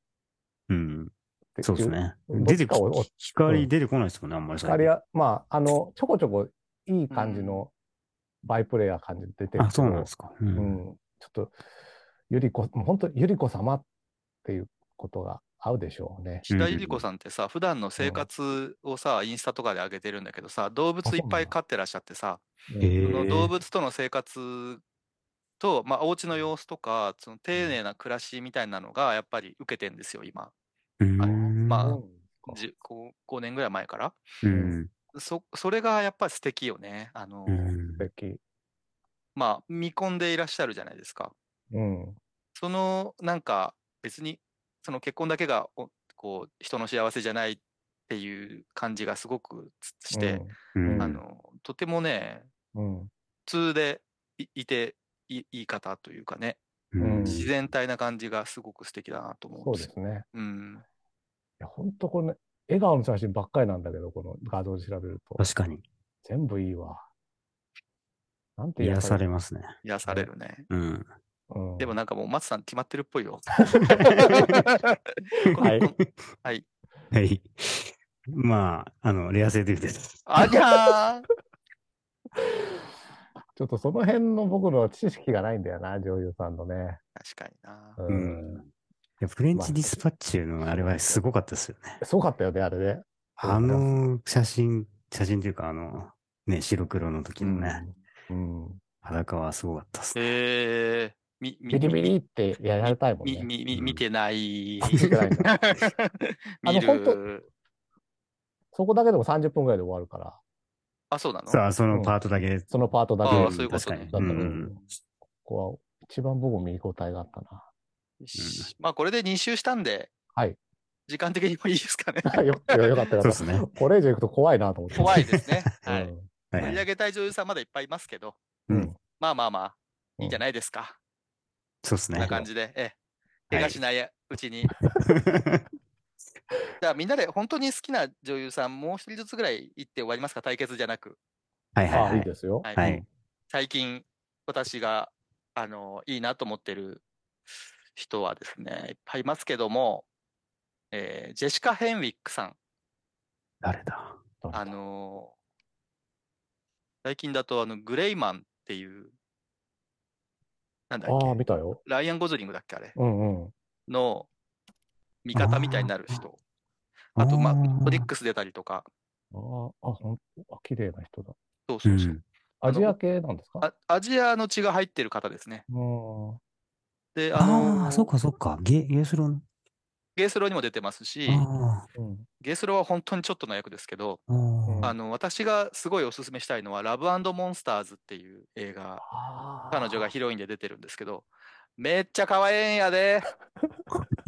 [SPEAKER 2] うん。
[SPEAKER 3] で
[SPEAKER 2] そうですね。出てこ、光出てこないですもんね、あんまり
[SPEAKER 3] 光は、まあ、あの、ちょこちょこいい感じのバイプレイヤー感じで出てるけど、
[SPEAKER 2] あ、そうなんですか。う。
[SPEAKER 3] うんん、ちょっと、ゆり子、もう本当、ゆり子様っていうことが合うでしょうね。
[SPEAKER 1] 石田ゆり子さんってさ、普段の生活をさ、インスタとかで上げてるんだけどさ、動物いっぱい飼ってらっしゃってさ、動物との生活と、まあ、お家の様子とか、その丁寧な暮らしみたいなのが、やっぱり受けてんですよ、今。
[SPEAKER 2] うん。
[SPEAKER 1] まあ
[SPEAKER 3] うん
[SPEAKER 1] じこう5年ぐらい前から。
[SPEAKER 2] うん。
[SPEAKER 1] そ、それがやっぱり素敵よね。あの。まあ、見込んでいらっしゃるじゃないですか。
[SPEAKER 3] うん。
[SPEAKER 1] その、なんか、別に、その結婚だけが、おこう、人の幸せじゃないっていう感じがすごくつして、
[SPEAKER 2] うん
[SPEAKER 1] あの、とてもね、
[SPEAKER 3] うん、うん。
[SPEAKER 1] 普通でいいていいい方というかね、
[SPEAKER 2] うん
[SPEAKER 1] 自然体な感じがすごく素敵だなと思うん
[SPEAKER 3] そう
[SPEAKER 1] ですよ。
[SPEAKER 3] ですね。
[SPEAKER 1] うん。
[SPEAKER 3] いや、本当これね、笑顔の写真ばっかりなんだけど、この画像で調べると。
[SPEAKER 2] 確かに。
[SPEAKER 3] 全部いいわ。なんて
[SPEAKER 2] 癒され
[SPEAKER 3] ま
[SPEAKER 2] ますね。
[SPEAKER 1] 癒されるね。
[SPEAKER 2] うん。
[SPEAKER 3] うん、
[SPEAKER 1] でもなんかもう松さん決まってるっぽいよ。
[SPEAKER 3] はい。
[SPEAKER 1] はい。
[SPEAKER 2] はい。まあ、あの、レア性でです。
[SPEAKER 1] ありゃー
[SPEAKER 3] ちょっとその辺の僕の知識がないんだよな、女優さんのね。
[SPEAKER 1] 確かにな。
[SPEAKER 3] う
[SPEAKER 2] うん。いやフレンチディスパッチのあれはすごかったですよね。
[SPEAKER 3] すごかったよね、あれね。
[SPEAKER 2] あの写真、写真っていうか、あの、ね、白黒の時のね、
[SPEAKER 3] うん。うん。
[SPEAKER 2] 裸はすごかったですね。
[SPEAKER 1] えー、み、み、
[SPEAKER 3] ビリビリってやられたいもん
[SPEAKER 1] み、
[SPEAKER 3] ね。
[SPEAKER 1] み、み、見てない。
[SPEAKER 3] 見てないんだ あ
[SPEAKER 1] 見
[SPEAKER 3] のほんと
[SPEAKER 1] る。
[SPEAKER 3] そこだけでも30分ぐらいで終わるから、
[SPEAKER 1] あ、そうなの？
[SPEAKER 2] さあ、そのパートだけ。
[SPEAKER 3] そのパートだけ
[SPEAKER 1] ああ
[SPEAKER 3] だ
[SPEAKER 1] そういうことね
[SPEAKER 2] 確かに。
[SPEAKER 3] ったら、ここは一番僕も見応えがあったな。
[SPEAKER 1] まあ、これで2周したんで、
[SPEAKER 3] はい。
[SPEAKER 1] 時間的にもいいですかね。
[SPEAKER 3] よよかったよかった。
[SPEAKER 2] そうですね。
[SPEAKER 3] これ以上行くと怖いなと思って。
[SPEAKER 1] 怖いですね。
[SPEAKER 3] うん。
[SPEAKER 1] はい。
[SPEAKER 2] はい
[SPEAKER 1] 盛り上げたい女優さんまだいっぱいいますけど、
[SPEAKER 3] うん。
[SPEAKER 1] まあまあまあ、いいんじゃ
[SPEAKER 3] ない
[SPEAKER 1] ですか。
[SPEAKER 2] そうですね
[SPEAKER 1] こんな。感じで、ええ、
[SPEAKER 2] はい
[SPEAKER 1] 怪我しないうちに。じゃあみんなで本当に好きな女優さん、もう一人ずつぐらい言って終わりますか、対決じゃなく。
[SPEAKER 2] はいはいはいい。
[SPEAKER 3] いですよ。
[SPEAKER 1] はい
[SPEAKER 2] はい。
[SPEAKER 1] 最近、私が、あの、いいなと思ってる人はですね、いっぱいいますけども、えージェシカ・ヘンウィックさん。
[SPEAKER 2] 誰だ？
[SPEAKER 1] あのー最近だと、あの、グレイマンっていう、なんだっ
[SPEAKER 3] ああ、
[SPEAKER 1] け、
[SPEAKER 3] 見たよ。
[SPEAKER 1] ライアン・ゴズリングだっけ、あれ、
[SPEAKER 3] うんうん。
[SPEAKER 1] の味方みたいになる人。あと、まあ、トリックス出たりとか、
[SPEAKER 3] ああ、あ、ほんあ、綺麗な人だ。
[SPEAKER 1] そうそうそう。
[SPEAKER 2] ん。
[SPEAKER 3] アジア系なんですか？
[SPEAKER 1] あアジアの血が入ってる方ですね。
[SPEAKER 3] うん。
[SPEAKER 1] で、あのー
[SPEAKER 2] ああ、そっかそっか。ゲ、ゲースロン。
[SPEAKER 1] ゲースローにも出てますし、
[SPEAKER 2] あ
[SPEAKER 3] うん。
[SPEAKER 1] ゲースローは本当にちょっとの役ですけど、
[SPEAKER 2] あ。
[SPEAKER 1] の、私がすごいおすすめしたいのは、ラブモンスターズっていう映画、
[SPEAKER 3] あ
[SPEAKER 1] 彼女がヒロインで出てるんですけど、めっちゃ可愛いんやで。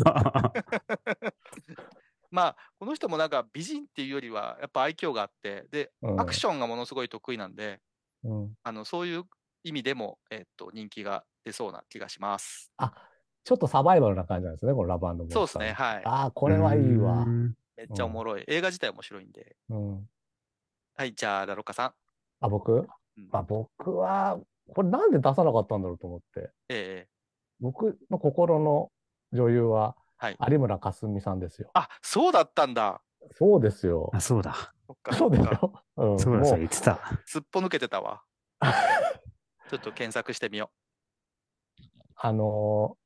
[SPEAKER 2] あ。
[SPEAKER 1] まあ、この人もなんか美人っていうよりは、やっぱ愛嬌があって、で、アクションがものすごい得意なんで。
[SPEAKER 3] うん。
[SPEAKER 1] あの、そういう意味でも、えっと、人気が出そうな気がします。
[SPEAKER 3] あ、ちょっとサバイバルな感じなんですね、このラブモンス
[SPEAKER 1] そうですね、はい。
[SPEAKER 3] ああ、これはいいわ
[SPEAKER 2] う。ん
[SPEAKER 1] めっちゃおもろい。映画自体面白いんで。
[SPEAKER 3] うん。
[SPEAKER 1] はい、じゃあ、ラロッカさ
[SPEAKER 3] あ、僕？
[SPEAKER 1] ん。うん
[SPEAKER 3] あ、僕は、これなんで出さなかったんだろうと思って。
[SPEAKER 1] ええ
[SPEAKER 3] 僕の心の女優は
[SPEAKER 1] はい。
[SPEAKER 3] 有村架純さんですよ。
[SPEAKER 1] あ、そうだったんだ。
[SPEAKER 3] そうですよ。
[SPEAKER 2] あ、そうだ。
[SPEAKER 1] そっか
[SPEAKER 3] そうでし
[SPEAKER 1] そっか
[SPEAKER 3] ょ。うん、
[SPEAKER 2] そうだ、
[SPEAKER 3] も
[SPEAKER 2] そう言ってた。
[SPEAKER 1] すっぽ抜けてたわ。ちょっと検索してみよ
[SPEAKER 3] あの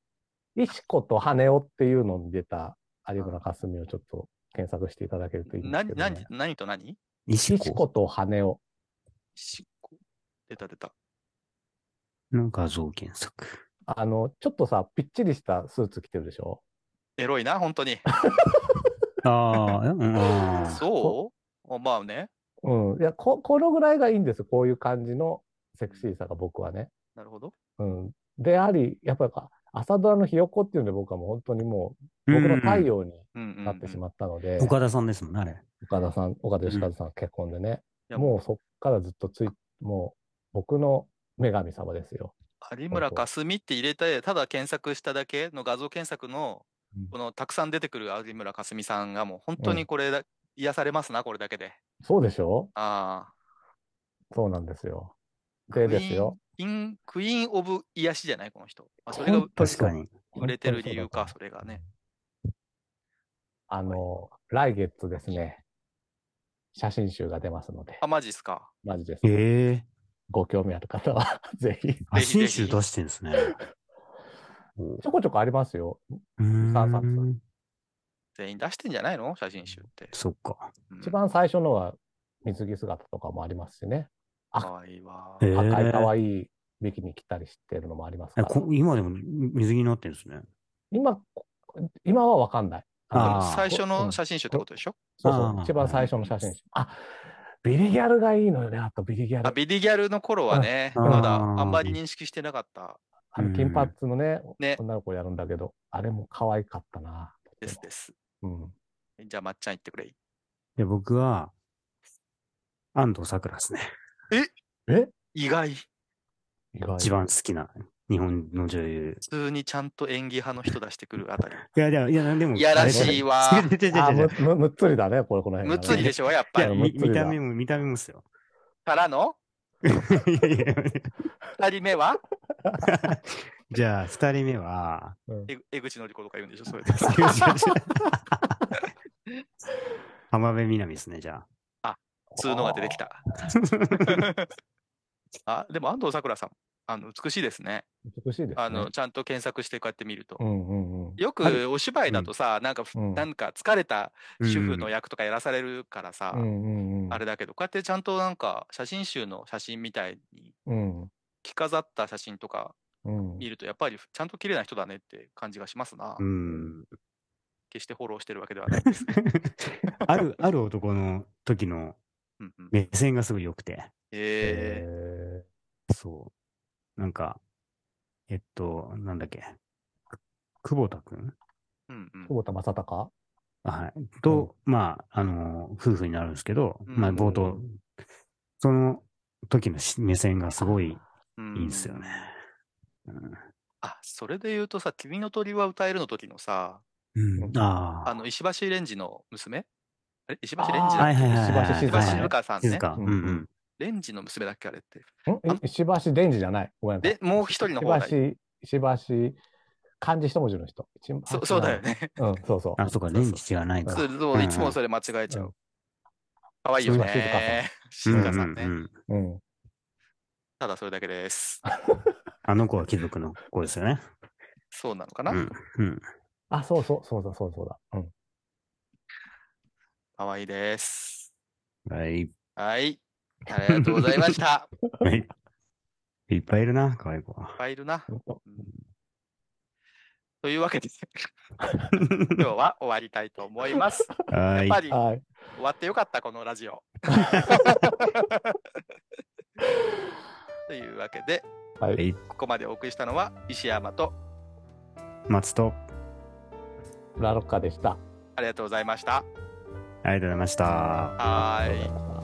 [SPEAKER 3] ー石子と羽男っていうのに出た有村架純をちょっと検索していただけるといいんです
[SPEAKER 1] 何、
[SPEAKER 3] けど、ね
[SPEAKER 1] 何、。何と何？
[SPEAKER 2] 石子？
[SPEAKER 3] 石子と羽男。
[SPEAKER 1] し出た出た。
[SPEAKER 2] の画像検索。
[SPEAKER 3] あの、ちょっとさ、ぴっちりしたスーツ着てるでしょ？
[SPEAKER 1] エロいな、本当に。
[SPEAKER 2] ああ、うん、
[SPEAKER 1] そう？あまあね。
[SPEAKER 3] うん。いや、こ、このぐらいがいいんですよ。こういう感じのセクシーさが僕はね。
[SPEAKER 1] なるほど。
[SPEAKER 3] うん。であり、やっぱり朝ドラのひよっこっていうんで僕はもう本当にもう、僕の太陽に
[SPEAKER 1] うんうん、うん。
[SPEAKER 3] なってしまったので、
[SPEAKER 2] 岡田さんですもんね、あれ。
[SPEAKER 3] 岡田さん、岡田義和さんの結婚でね、
[SPEAKER 1] いや
[SPEAKER 3] もうそっからずっとつい、もう僕の女神様ですよ。
[SPEAKER 1] 有村架純って入れて、ただ検索しただけの画像検索の
[SPEAKER 3] うん、
[SPEAKER 1] このたくさん出てくる有村架純さんがもう本当にこれだ、癒されますな、これだけで。
[SPEAKER 3] そうでしょ？
[SPEAKER 1] ああ。
[SPEAKER 3] そうなんですよ。でですよ。
[SPEAKER 1] クイーン、クイーン・オブ・癒しじゃないこの人。まあ、それが
[SPEAKER 2] 確かに。
[SPEAKER 1] 売れてる理由か、それがね。
[SPEAKER 3] あの、来月ですね、写真集が出ますので、
[SPEAKER 1] あ、マジっすか。
[SPEAKER 3] マジです。
[SPEAKER 2] ええ
[SPEAKER 3] ご興味ある方は、ぜひ。
[SPEAKER 2] ー。
[SPEAKER 1] ぜひぜひ
[SPEAKER 2] 新集出してんですね。
[SPEAKER 3] ちょこちょこありますよ。
[SPEAKER 2] うー
[SPEAKER 3] 三冊
[SPEAKER 2] ん。
[SPEAKER 1] 全員出してんじゃないの？写真集って。
[SPEAKER 2] そっか。
[SPEAKER 1] うん
[SPEAKER 3] 一番最初のは水着姿とかもありますしね。あ
[SPEAKER 1] かわいいわ。
[SPEAKER 2] えー
[SPEAKER 3] 赤い可愛いビキニ着たりしてるのもありますから。
[SPEAKER 2] 今でも水着になってるんですね。
[SPEAKER 3] 今、今はわかんない。
[SPEAKER 2] あー
[SPEAKER 1] 最初
[SPEAKER 3] うん
[SPEAKER 1] の写真集ってことでしょ？
[SPEAKER 3] そうそ
[SPEAKER 2] あー
[SPEAKER 3] う。一番最初の写真集。あ、ビリギャルがいいのよね。あとビリギャル。
[SPEAKER 1] あ、ビリギャルの頃はね、
[SPEAKER 2] うん
[SPEAKER 1] まだ
[SPEAKER 2] あ
[SPEAKER 1] んまり認識してなかった
[SPEAKER 3] あの、金髪のね、
[SPEAKER 1] ね
[SPEAKER 3] 女の子やるんだけど、あれも可愛かったな。
[SPEAKER 1] ですです。
[SPEAKER 3] うん。
[SPEAKER 1] じゃあ、まっちゃん言ってくれ。
[SPEAKER 2] で、僕は、安藤サクラですね。
[SPEAKER 3] え？
[SPEAKER 1] 意外。
[SPEAKER 3] 意外。
[SPEAKER 2] 一番好きな日本の女優。
[SPEAKER 1] 普通にちゃんと演技派の人出してくるあたり。
[SPEAKER 2] いや、いや、いや、でも。
[SPEAKER 1] いやらしいわ
[SPEAKER 2] 違う違う違う違う
[SPEAKER 3] あ、む、む、むっつりだね、これ、この辺、
[SPEAKER 1] むっつりで
[SPEAKER 3] し
[SPEAKER 1] しょやっぱり。
[SPEAKER 2] 見た目も、見た目もっすよ。
[SPEAKER 1] からの？
[SPEAKER 2] いやいや
[SPEAKER 1] 二人目は？
[SPEAKER 2] じゃあ、二人目は、
[SPEAKER 3] ょ。
[SPEAKER 1] え江口のり子とか言うんでしょそれで。
[SPEAKER 2] 浜辺美波ですね、じゃ
[SPEAKER 1] 普通のが出てきた。あ、でも安藤サクラさん、あの、美しいですね。
[SPEAKER 3] 美しいですね。
[SPEAKER 1] あの、ちゃんと検索してこうやって見ると
[SPEAKER 3] う。んうんうん。
[SPEAKER 1] よくお芝居だとさ、なんかふ、
[SPEAKER 3] うん
[SPEAKER 1] なんか疲れた
[SPEAKER 2] あ。
[SPEAKER 1] 主婦の
[SPEAKER 2] や
[SPEAKER 1] 役とかやらされるからさ、
[SPEAKER 3] うんうんうん。
[SPEAKER 1] あれだけど、こうやってちゃんとなんか写真集の写真みたいに
[SPEAKER 3] うん。
[SPEAKER 1] 着飾った写真とか
[SPEAKER 3] うん。
[SPEAKER 1] 見ると、やっぱりちゃんと綺麗な人だねって感じがしますな。
[SPEAKER 2] うん。
[SPEAKER 1] 決してフォローしてるわけではないです。
[SPEAKER 2] ある、ある男の時の
[SPEAKER 1] うんうん、
[SPEAKER 2] 目線がすごい良くて、
[SPEAKER 1] え
[SPEAKER 3] え
[SPEAKER 2] そう。なんか、えっと、なんだっけ。久保田くん？
[SPEAKER 1] ーうんうん
[SPEAKER 3] ー、久保田正孝
[SPEAKER 2] はい。と、まあ、あの、夫婦になるんですけど、まあ、
[SPEAKER 1] うん
[SPEAKER 2] 冒頭、その時のし目線がすごい
[SPEAKER 1] うん
[SPEAKER 2] いいんですよね。うん
[SPEAKER 1] あ、それで言うとさ、君の鳥は歌えるの時のさ、
[SPEAKER 2] うん、ああ。
[SPEAKER 1] あの、石橋蓮司の娘？あれ？石橋蓮司だっけ？
[SPEAKER 2] はいはいはいはい。
[SPEAKER 3] 石橋静香
[SPEAKER 1] 石橋静香さんね。
[SPEAKER 2] 静香。うんうん。
[SPEAKER 1] 蓮司の娘だっけあれって。
[SPEAKER 3] ん？石橋伝次じゃない。ごめんなさい
[SPEAKER 1] で、もう一人の方だ。
[SPEAKER 3] 石橋、石橋、漢字一文字の人。一
[SPEAKER 1] そそうだよ。ね。
[SPEAKER 3] うん、そうそう。
[SPEAKER 2] あ、そうか、レンジ違うないか。
[SPEAKER 1] そうそういつもそれ間違えちゃ
[SPEAKER 3] う。
[SPEAKER 1] うんかわいいよ
[SPEAKER 3] 静香
[SPEAKER 1] ね。
[SPEAKER 2] うん
[SPEAKER 1] 静香さんね。
[SPEAKER 2] うんうん
[SPEAKER 3] うん。
[SPEAKER 1] ただそれだけです。
[SPEAKER 2] あの子は貴族の？子ですよね。
[SPEAKER 1] そうなのかな？
[SPEAKER 2] うん。うん。
[SPEAKER 3] あ、そうそう、そうだ、そうだ、そうだ。うん。
[SPEAKER 1] かわいいです。
[SPEAKER 2] はい。
[SPEAKER 1] はい。ありがとうございました。
[SPEAKER 2] はい。いっぱいいるな、可愛い子は。
[SPEAKER 1] いっぱいいるな。
[SPEAKER 3] うん
[SPEAKER 1] というわけで、今日は終わりたいと思います。
[SPEAKER 2] はい。
[SPEAKER 1] やっぱり
[SPEAKER 3] はい。
[SPEAKER 1] 終わってよかった、このラジオ。というわけで、
[SPEAKER 3] はい。
[SPEAKER 2] はい。
[SPEAKER 1] ここまでお送りしたのは石山と
[SPEAKER 2] 松と、
[SPEAKER 3] ラロッカでした。
[SPEAKER 1] ありがとうございました。
[SPEAKER 2] ありがとうございました。
[SPEAKER 1] はーい。